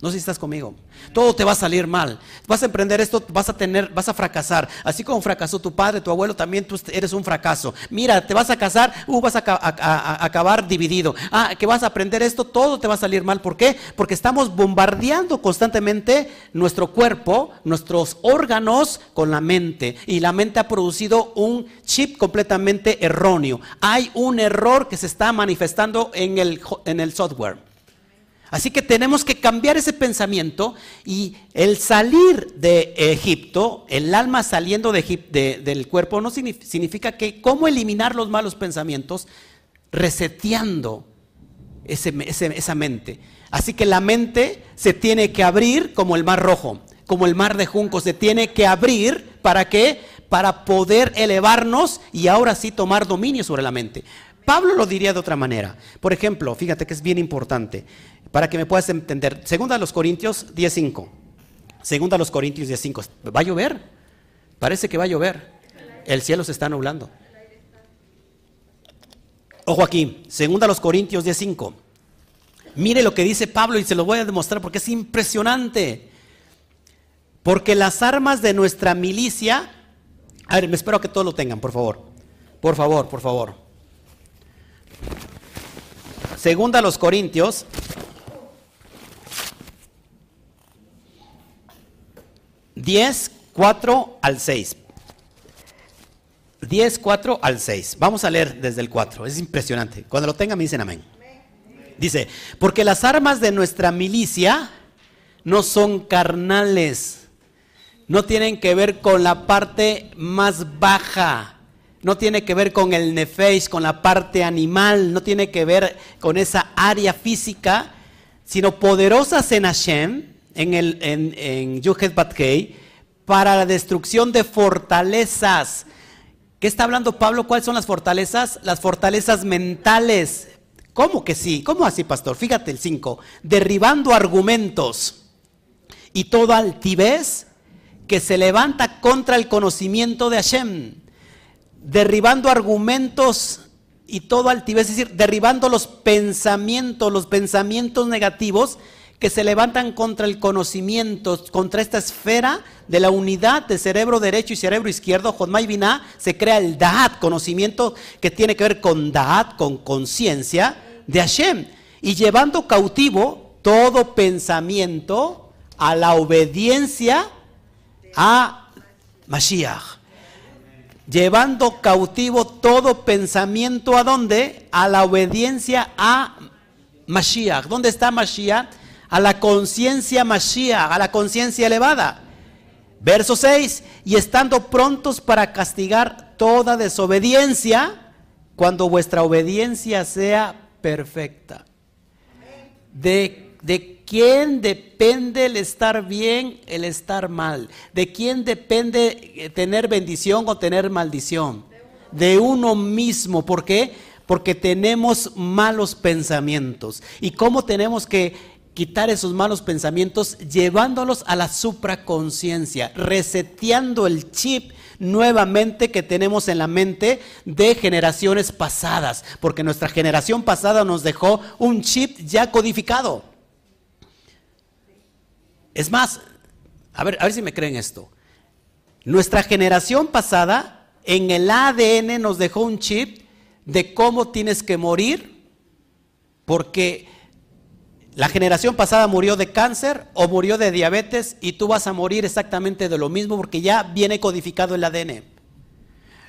No sé si estás conmigo. Todo te va a salir mal. Vas a emprender esto, vas a tener, vas a fracasar. Así como fracasó tu padre, tu abuelo, también tú eres un fracaso. Mira, te vas a casar, uh, vas a, acabar dividido. Ah, que vas a aprender esto, todo te va a salir mal. ¿Por qué? Porque estamos bombardeando constantemente nuestro cuerpo, nuestros órganos con la mente. Y la mente ha producido un chip completamente erróneo. Hay un error que se está manifestando en el, en el software. Así que tenemos que cambiar ese pensamiento y el salir de Egipto, el alma saliendo de del cuerpo, no significa que cómo eliminar los malos pensamientos reseteando esa mente. Así que la mente se tiene que abrir como el mar rojo, como el mar de junco, se tiene que abrir para qué? Para poder elevarnos y ahora sí tomar dominio sobre la mente. Pablo lo diría de otra manera. Por ejemplo, fíjate que es bien importante para que me puedas entender. Segunda a los Corintios 10.5. Segunda a los Corintios 10.5. ¿Va a llover? Parece que va a llover. El cielo se está nublando. Ojo aquí, segunda a los Corintios 10.5. Mire lo que dice Pablo y se lo voy a demostrar porque es impresionante. Porque las armas de nuestra milicia, a ver, me espero que todos lo tengan, por favor. Por favor, por favor. Segunda a los Corintios. Diez, cuatro al seis. Diez, cuatro al seis. Vamos a leer desde el cuatro. Es impresionante. Cuando lo tengan me dicen amén. Dice, porque las armas de nuestra milicia no son carnales, no tienen que ver con la parte más baja no tiene que ver con el nefesh, con la parte animal, no tiene que ver con esa área física, sino poderosas en Hashem, en, el, en, en Yuhet Batkei, para la destrucción de fortalezas. ¿Qué está hablando Pablo? ¿Cuáles son las fortalezas? Las fortalezas mentales. ¿Cómo que sí? ¿Cómo así, pastor? Fíjate el 5. Derribando argumentos y toda altivez que se levanta contra el conocimiento de Hashem derribando argumentos y todo altivez, es decir, derribando los pensamientos, los pensamientos negativos que se levantan contra el conocimiento, contra esta esfera de la unidad de cerebro derecho y cerebro izquierdo, Jodmai Binah, se crea el Da'at, conocimiento que tiene que ver con Da'at, con conciencia de Hashem, y llevando cautivo todo pensamiento a la obediencia a Mashiach. Llevando cautivo todo pensamiento a dónde? A la obediencia a Mashiach. ¿Dónde está Mashiach? a la conciencia Mashiach, a la conciencia elevada. Verso 6, y estando prontos para castigar toda desobediencia, cuando vuestra obediencia sea perfecta. De, de quién depende el estar bien, el estar mal. De quién depende eh, tener bendición o tener maldición. De uno mismo. ¿Por qué? Porque tenemos malos pensamientos. ¿Y cómo tenemos que quitar esos malos pensamientos llevándolos a la supraconciencia, reseteando el chip nuevamente que tenemos en la mente de generaciones pasadas, porque nuestra generación pasada nos dejó un chip ya codificado. Es más, a ver, a ver si me creen esto. Nuestra generación pasada en el ADN nos dejó un chip de cómo tienes que morir, porque la generación pasada murió de cáncer o murió de diabetes y tú vas a morir exactamente de lo mismo porque ya viene codificado el ADN.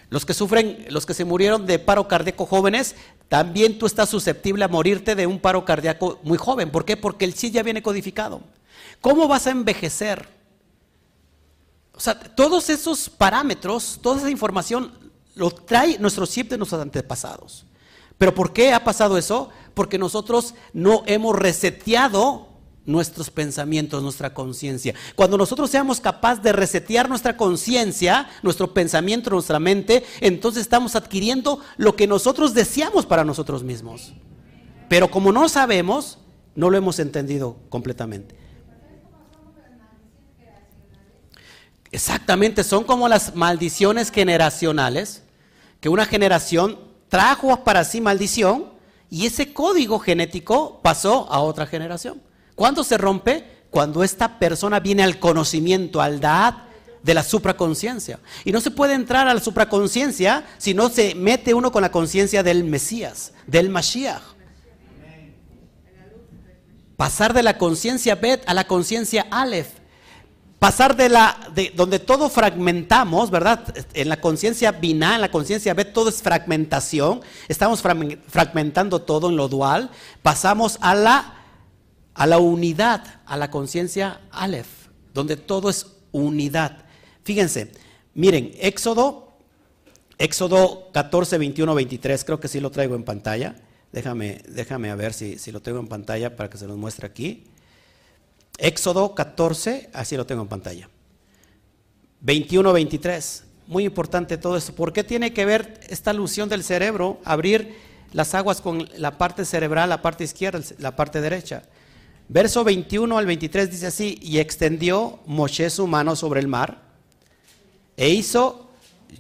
Los que sufren, los que se murieron de paro cardíaco jóvenes, también tú estás susceptible a morirte de un paro cardíaco muy joven. ¿Por qué? Porque el chip ya viene codificado. ¿Cómo vas a envejecer? O sea, todos esos parámetros, toda esa información lo trae nuestro chip de nuestros antepasados. ¿Pero por qué ha pasado eso? Porque nosotros no hemos reseteado nuestros pensamientos, nuestra conciencia. Cuando nosotros seamos capaces de resetear nuestra conciencia, nuestro pensamiento, nuestra mente, entonces estamos adquiriendo lo que nosotros deseamos para nosotros mismos. Pero como no sabemos, no lo hemos entendido completamente. Exactamente, son como las maldiciones generacionales, que una generación trajo para sí maldición y ese código genético pasó a otra generación. ¿Cuándo se rompe? Cuando esta persona viene al conocimiento, al dad de la supraconciencia. Y no se puede entrar a la supraconciencia si no se mete uno con la conciencia del Mesías, del Mashiach. Pasar de la conciencia Bet a la conciencia Aleph pasar de la de donde todo fragmentamos, ¿verdad? En la conciencia bina, en la conciencia B, todo es fragmentación. Estamos fragmentando todo en lo dual. Pasamos a la a la unidad, a la conciencia Aleph, donde todo es unidad. Fíjense, miren, Éxodo Éxodo 14, 21, 23, creo que sí lo traigo en pantalla. Déjame, déjame a ver si, si lo tengo en pantalla para que se los muestre aquí. Éxodo 14, así lo tengo en pantalla. 21, 23. Muy importante todo esto. ¿Por qué tiene que ver esta alusión del cerebro, abrir las aguas con la parte cerebral, la parte izquierda, la parte derecha? Verso 21 al 23 dice así, y extendió Moshe su mano sobre el mar, e hizo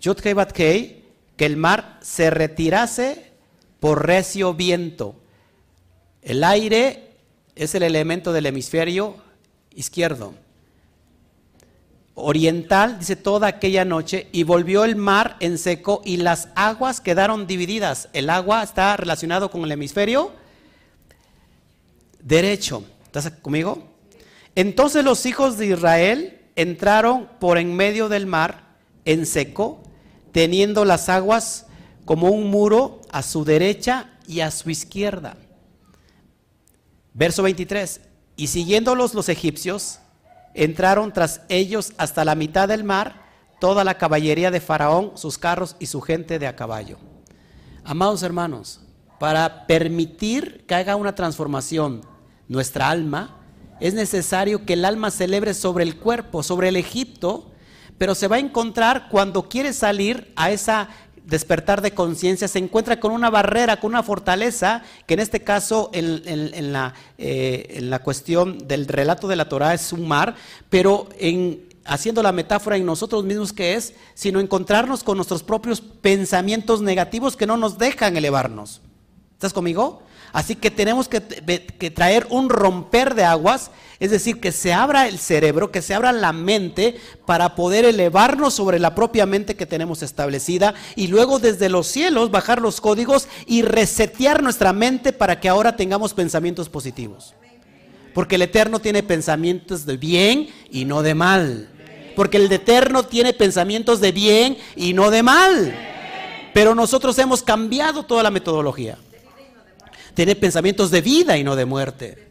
Yudkei que el mar se retirase por recio viento. El aire es el elemento del hemisferio izquierdo. Oriental, dice toda aquella noche, y volvió el mar en seco y las aguas quedaron divididas. El agua está relacionado con el hemisferio derecho. ¿Estás conmigo? Entonces los hijos de Israel entraron por en medio del mar en seco, teniendo las aguas como un muro a su derecha y a su izquierda. Verso 23. Y siguiéndolos los egipcios, entraron tras ellos hasta la mitad del mar toda la caballería de Faraón, sus carros y su gente de a caballo. Amados hermanos, para permitir que haga una transformación nuestra alma, es necesario que el alma celebre sobre el cuerpo, sobre el Egipto, pero se va a encontrar cuando quiere salir a esa despertar de conciencia se encuentra con una barrera, con una fortaleza, que en este caso en, la, eh, la, cuestión del relato de la Torah es un mar, pero en, haciendo la metáfora en nosotros mismos que es, sino encontrarnos con nuestros propios pensamientos negativos que no nos dejan elevarnos. ¿Estás conmigo? Así que tenemos que, traer un romper de aguas, es decir, que se abra el cerebro, que se abra la mente para poder elevarnos sobre la propia mente que tenemos establecida y luego desde los cielos bajar los códigos y resetear nuestra mente para que ahora tengamos pensamientos positivos. Porque el Eterno tiene pensamientos de bien y no de mal. Porque el Eterno tiene pensamientos de bien y no de mal. Pero nosotros hemos cambiado toda la metodología. Tiene pensamientos de vida y no de muerte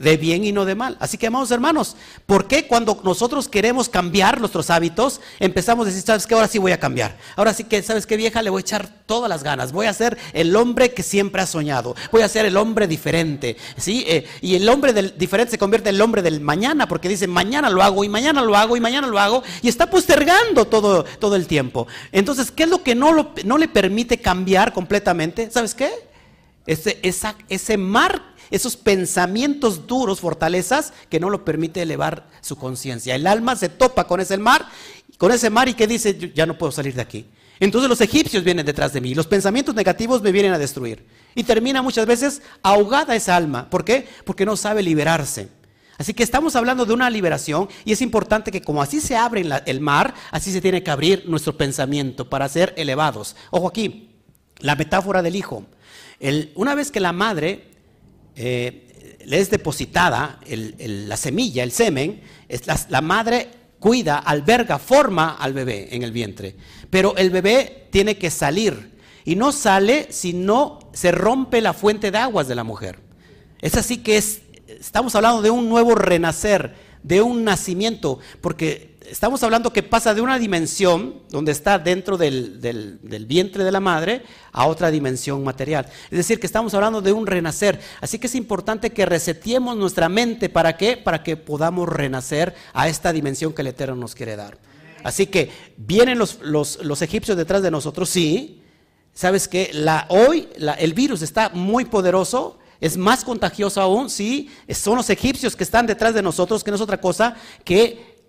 de bien y no de mal. Así que, amados hermanos, ¿por qué cuando nosotros queremos cambiar nuestros hábitos, empezamos a decir, sabes que ahora sí voy a cambiar? Ahora sí que, ¿sabes qué vieja? Le voy a echar todas las ganas. Voy a ser el hombre que siempre ha soñado. Voy a ser el hombre diferente. ¿sí? Eh, y el hombre del diferente se convierte en el hombre del mañana, porque dice, mañana lo hago, y mañana lo hago, y mañana lo hago, y está postergando todo, todo el tiempo. Entonces, ¿qué es lo que no, no le permite cambiar completamente? ¿Sabes qué? Ese, ese mar esos pensamientos duros, fortalezas, que no lo permite elevar su conciencia. El alma se topa con ese mar, con ese mar y que dice, ya no puedo salir de aquí. Entonces los egipcios vienen detrás de mí, los pensamientos negativos me vienen a destruir. Y termina muchas veces ahogada esa alma. ¿Por qué? Porque no sabe liberarse. Así que estamos hablando de una liberación y es importante que como así se abre el mar, así se tiene que abrir nuestro pensamiento para ser elevados. Ojo aquí, la metáfora del hijo. Una vez que la madre eh, le es depositada la semilla, el semen, la, madre cuida, alberga, forma al bebé en el vientre. Pero el bebé tiene que salir y no sale si no se rompe la fuente de aguas de la mujer. Es así que es, estamos hablando de un nuevo renacer, de un nacimiento, porque estamos hablando que pasa de una dimensión donde está dentro del, vientre de la madre a otra dimensión material. Es decir, que estamos hablando de un renacer. Así que es importante que resetiemos nuestra mente. ¿Para qué? Para que podamos renacer a esta dimensión que el Eterno nos quiere dar. Así que vienen los, egipcios detrás de nosotros, sí. ¿Sabes que la, hoy el virus está muy poderoso? es más contagioso aún, sí, son los egipcios que están detrás de nosotros, que no es otra cosa que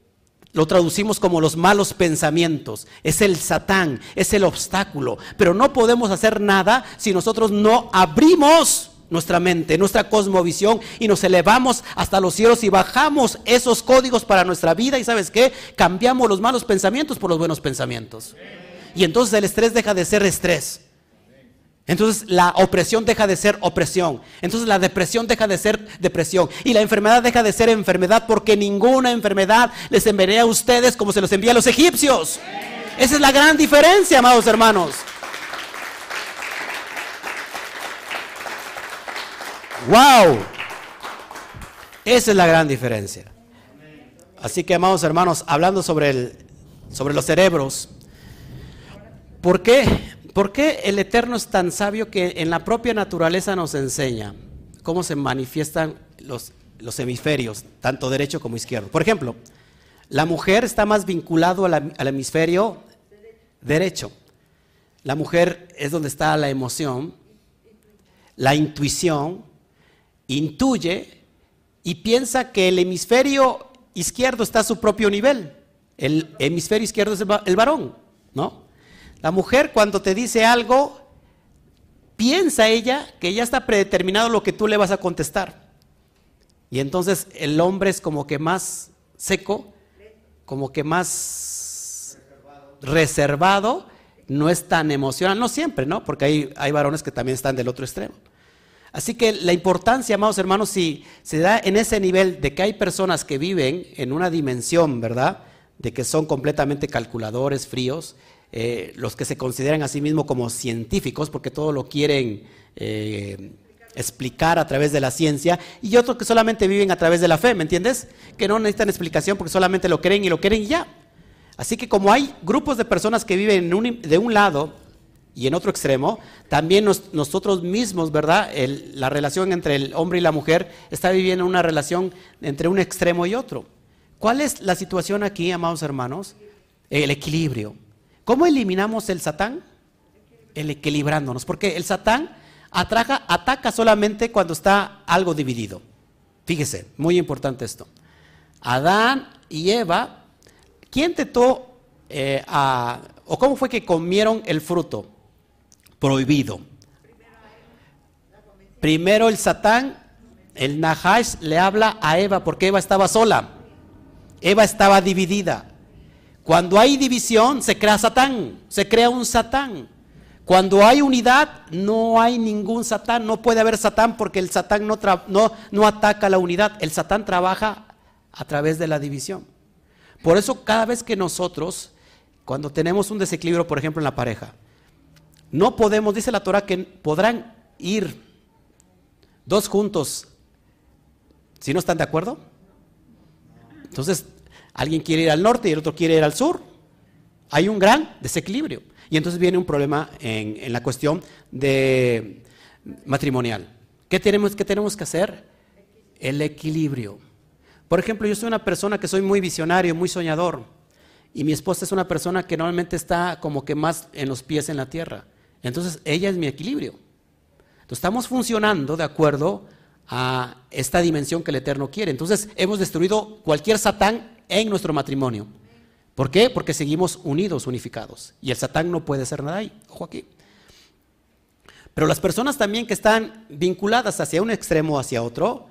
lo traducimos como los malos pensamientos. Es el satán, es el obstáculo. Pero no podemos hacer nada si nosotros no abrimos nuestra mente, nuestra cosmovisión y nos elevamos hasta los cielos y bajamos esos códigos para nuestra vida. Y sabes qué? Cambiamos los malos pensamientos por los buenos pensamientos. Y entonces el estrés deja de ser estrés. Entonces la opresión deja de ser opresión. Entonces la depresión deja de ser depresión. Y la enfermedad deja de ser enfermedad porque ninguna enfermedad les enviaría a ustedes como se los envía a los egipcios. Esa es la gran diferencia, amados hermanos. ¡Wow! Esa es la gran diferencia. Así que, amados hermanos, hablando sobre, el, sobre los cerebros, ¿por qué? ¿Por qué el Eterno es tan sabio que en la propia naturaleza nos enseña cómo se manifiestan los, los hemisferios, tanto derecho como izquierdo? Por ejemplo, la mujer está más vinculado al, al hemisferio derecho. La mujer es donde está la emoción, la intuición, intuye y piensa que el hemisferio izquierdo está a su propio nivel. El hemisferio izquierdo es el varón, ¿no? La mujer cuando te dice algo, piensa ella que ya está predeterminado lo que tú le vas a contestar. Y entonces el hombre es como que más seco, como que más reservado, no es tan emocional, no siempre, ¿no? Porque hay, hay varones que también están del otro extremo. Así que la importancia, amados hermanos, si se da en ese nivel de que hay personas que viven en una dimensión, ¿verdad? De que son completamente calculadores, fríos, eh, los que se consideran a sí mismos como científicos, porque todo lo quieren eh, explicar a través de la ciencia, y otros que solamente viven a través de la fe, ¿me entiendes? Que no necesitan explicación porque solamente lo creen y lo creen y ya. Así que como hay grupos de personas que viven de un lado y en otro extremo, también nosotros mismos, ¿verdad? la relación entre el hombre y la mujer está viviendo una relación entre un extremo y otro. ¿Cuál es la situación aquí, amados hermanos? El equilibrio. ¿Cómo eliminamos el Satán? El equilibrándonos, porque el Satán ataca solamente cuando está algo dividido. Fíjese, muy importante esto. Adán y Eva, ¿quién tentó eh, a, o cómo fue que comieron el fruto prohibido? Primero el Satán, el Nahash le habla a Eva porque Eva estaba sola. Eva estaba dividida. Cuando hay división, se crea Satán, se crea un Satán. Cuando hay unidad, no hay ningún Satán, no puede haber Satán porque el Satán no, no, no ataca la unidad, el Satán trabaja a través de la división. Por eso cada vez que nosotros, cuando tenemos un desequilibrio, por ejemplo, en la pareja, no podemos, dice la Torah, que podrán ir dos juntos si no están de acuerdo. Entonces, alguien quiere ir al norte y el otro quiere ir al sur. Hay un gran desequilibrio. Y entonces viene un problema en, la cuestión matrimonial. ¿Qué tenemos, ¿Qué tenemos que hacer? El equilibrio. Por ejemplo, yo soy una persona que soy muy visionario, muy soñador. Y mi esposa es una persona que normalmente está como que más en los pies en la tierra. Entonces, ella es mi equilibrio. Entonces, estamos funcionando de acuerdo a esta dimensión que el Eterno quiere. Entonces, hemos destruido cualquier Satán en nuestro matrimonio. ¿Por qué? Porque seguimos unidos, unificados. Y el Satán no puede hacer nada ahí. Ojo aquí. Pero las personas también que están vinculadas hacia un extremo o hacia otro,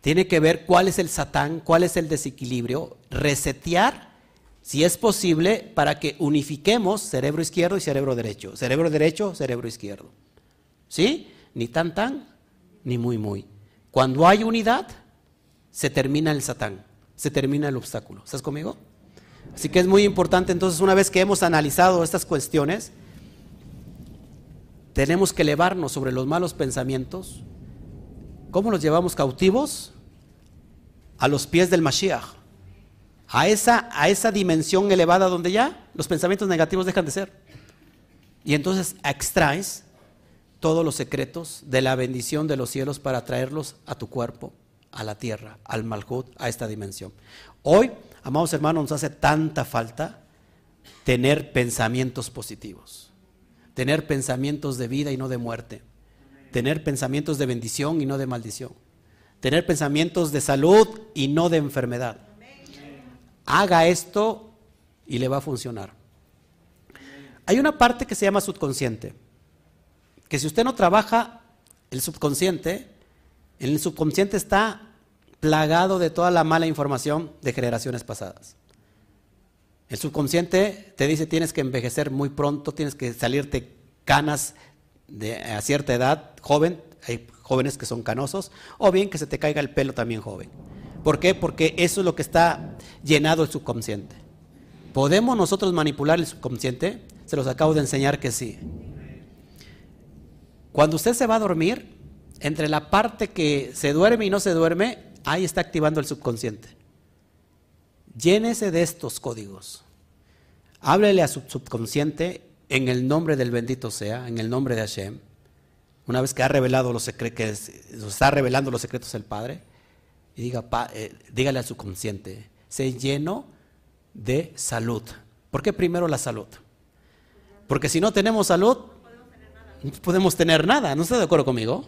tiene que ver cuál es el Satán, cuál es el desequilibrio, resetear, si es posible, para que unifiquemos cerebro izquierdo y cerebro derecho. Cerebro derecho, cerebro izquierdo. ¿Sí? Ni tan tan, ni muy muy. Cuando hay unidad, se termina el Satán, se termina el obstáculo. ¿Estás conmigo? Así que es muy importante entonces, una vez que hemos analizado estas cuestiones, tenemos que elevarnos sobre los malos pensamientos. ¿Cómo los llevamos cautivos? A los pies del Mashiach. A esa, a esa dimensión elevada donde ya los pensamientos negativos dejan de ser. Y entonces extraes todos los secretos de la bendición de los cielos para traerlos a tu cuerpo, a la tierra, al Malhut, a esta dimensión. Hoy Amados hermanos, nos hace tanta falta tener pensamientos positivos, tener pensamientos de vida y no de muerte, tener pensamientos de bendición y no de maldición, tener pensamientos de salud y no de enfermedad. Haga esto y le va a funcionar. Hay una parte que se llama subconsciente, que si usted no trabaja el subconsciente, en el subconsciente está plagado de toda la mala información de generaciones pasadas. El subconsciente te dice tienes que envejecer muy pronto, tienes que salirte canas a cierta edad, joven, hay jóvenes que son canosos, o bien que se te caiga el pelo también joven. ¿Por qué? Porque eso es lo que está llenado el subconsciente. ¿Podemos nosotros manipular el subconsciente? Se los acabo de enseñar que sí. Cuando usted se va a dormir, entre la parte que se duerme y no se duerme, ahí está activando el subconsciente. Llénese de estos códigos. Háblele a su subconsciente en el nombre del bendito sea, en el nombre de Hashem. Una vez que ha revelado los secretos, está revelando los secretos del Padre, y diga, eh, dígale al subconsciente, sé lleno de salud. ¿Por qué primero la salud? Porque si no tenemos salud, no podemos tener nada. ¿No está de acuerdo conmigo?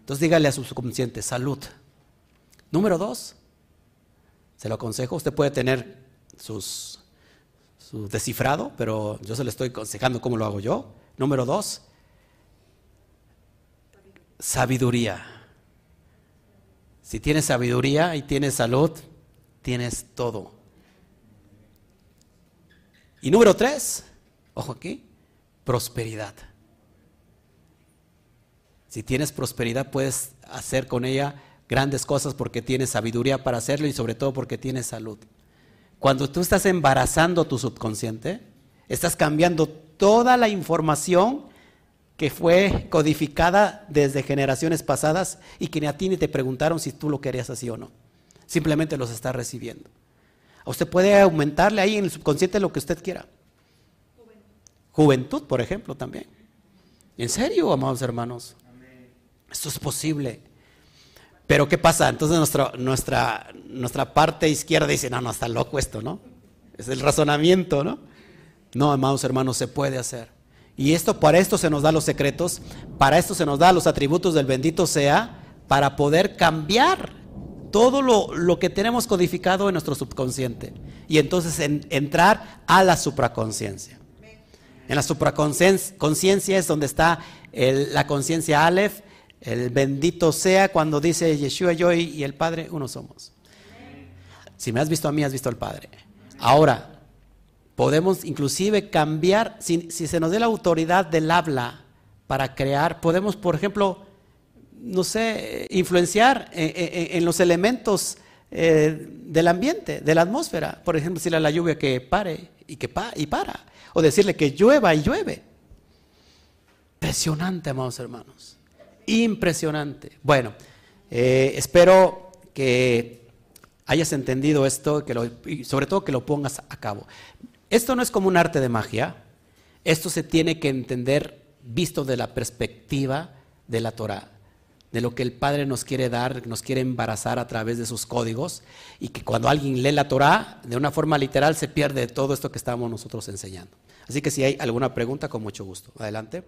Entonces dígale a su subconsciente, salud. Número dos, se lo aconsejo, usted puede tener su descifrado, pero yo se lo estoy aconsejando cómo lo hago yo. Número dos, sabiduría. Si tienes sabiduría y tienes salud, tienes todo. Y número tres, ojo aquí, prosperidad. Si tienes prosperidad, puedes hacer con ella grandes cosas porque tienes sabiduría para hacerlo y sobre todo porque tienes salud. Cuando tú estás embarazando tu subconsciente, estás cambiando toda la información que fue codificada desde generaciones pasadas y que ni a ti ni te preguntaron si tú lo querías así o no. Simplemente los estás recibiendo. Usted puede aumentarle ahí en el subconsciente lo que usted quiera. Juventud, por ejemplo, también. ¿En serio, amados hermanos? Esto es posible. Pero ¿qué pasa? Entonces nuestra, nuestra, nuestra parte izquierda dice, no, no, está loco esto, ¿no? Es el razonamiento, ¿no? No, amados hermanos, se puede hacer. Y esto, para esto se nos da los secretos, para esto se nos da los atributos del bendito sea, para poder cambiar todo lo, que tenemos codificado en nuestro subconsciente. Y entonces entrar a la supraconciencia. En la supraconciencia es donde está la conciencia Aleph, El bendito sea cuando dice Yeshua, yo y el Padre, uno somos. Si me has visto a mí, has visto al Padre. Ahora, podemos inclusive cambiar, si, se nos dé la autoridad del habla para crear, podemos, por ejemplo, no sé, influenciar en, los elementos eh, del ambiente, de la atmósfera. Por ejemplo, decirle a la lluvia que pare y que pa y para. O decirle que llueva y llueve. Impresionante, amados hermanos. Impresionante. Bueno, eh, espero que hayas entendido esto que y sobre todo que lo pongas a cabo. Esto no es como un arte de magia. Esto se tiene que entender visto de la perspectiva de la Torah de lo que el Padre nos quiere dar, nos quiere embarazar a través de sus códigos, y que cuando alguien lee la Torah, de una forma literal, se pierde todo esto que estamos nosotros enseñando. Así que si hay alguna pregunta, con mucho gusto. Adelante.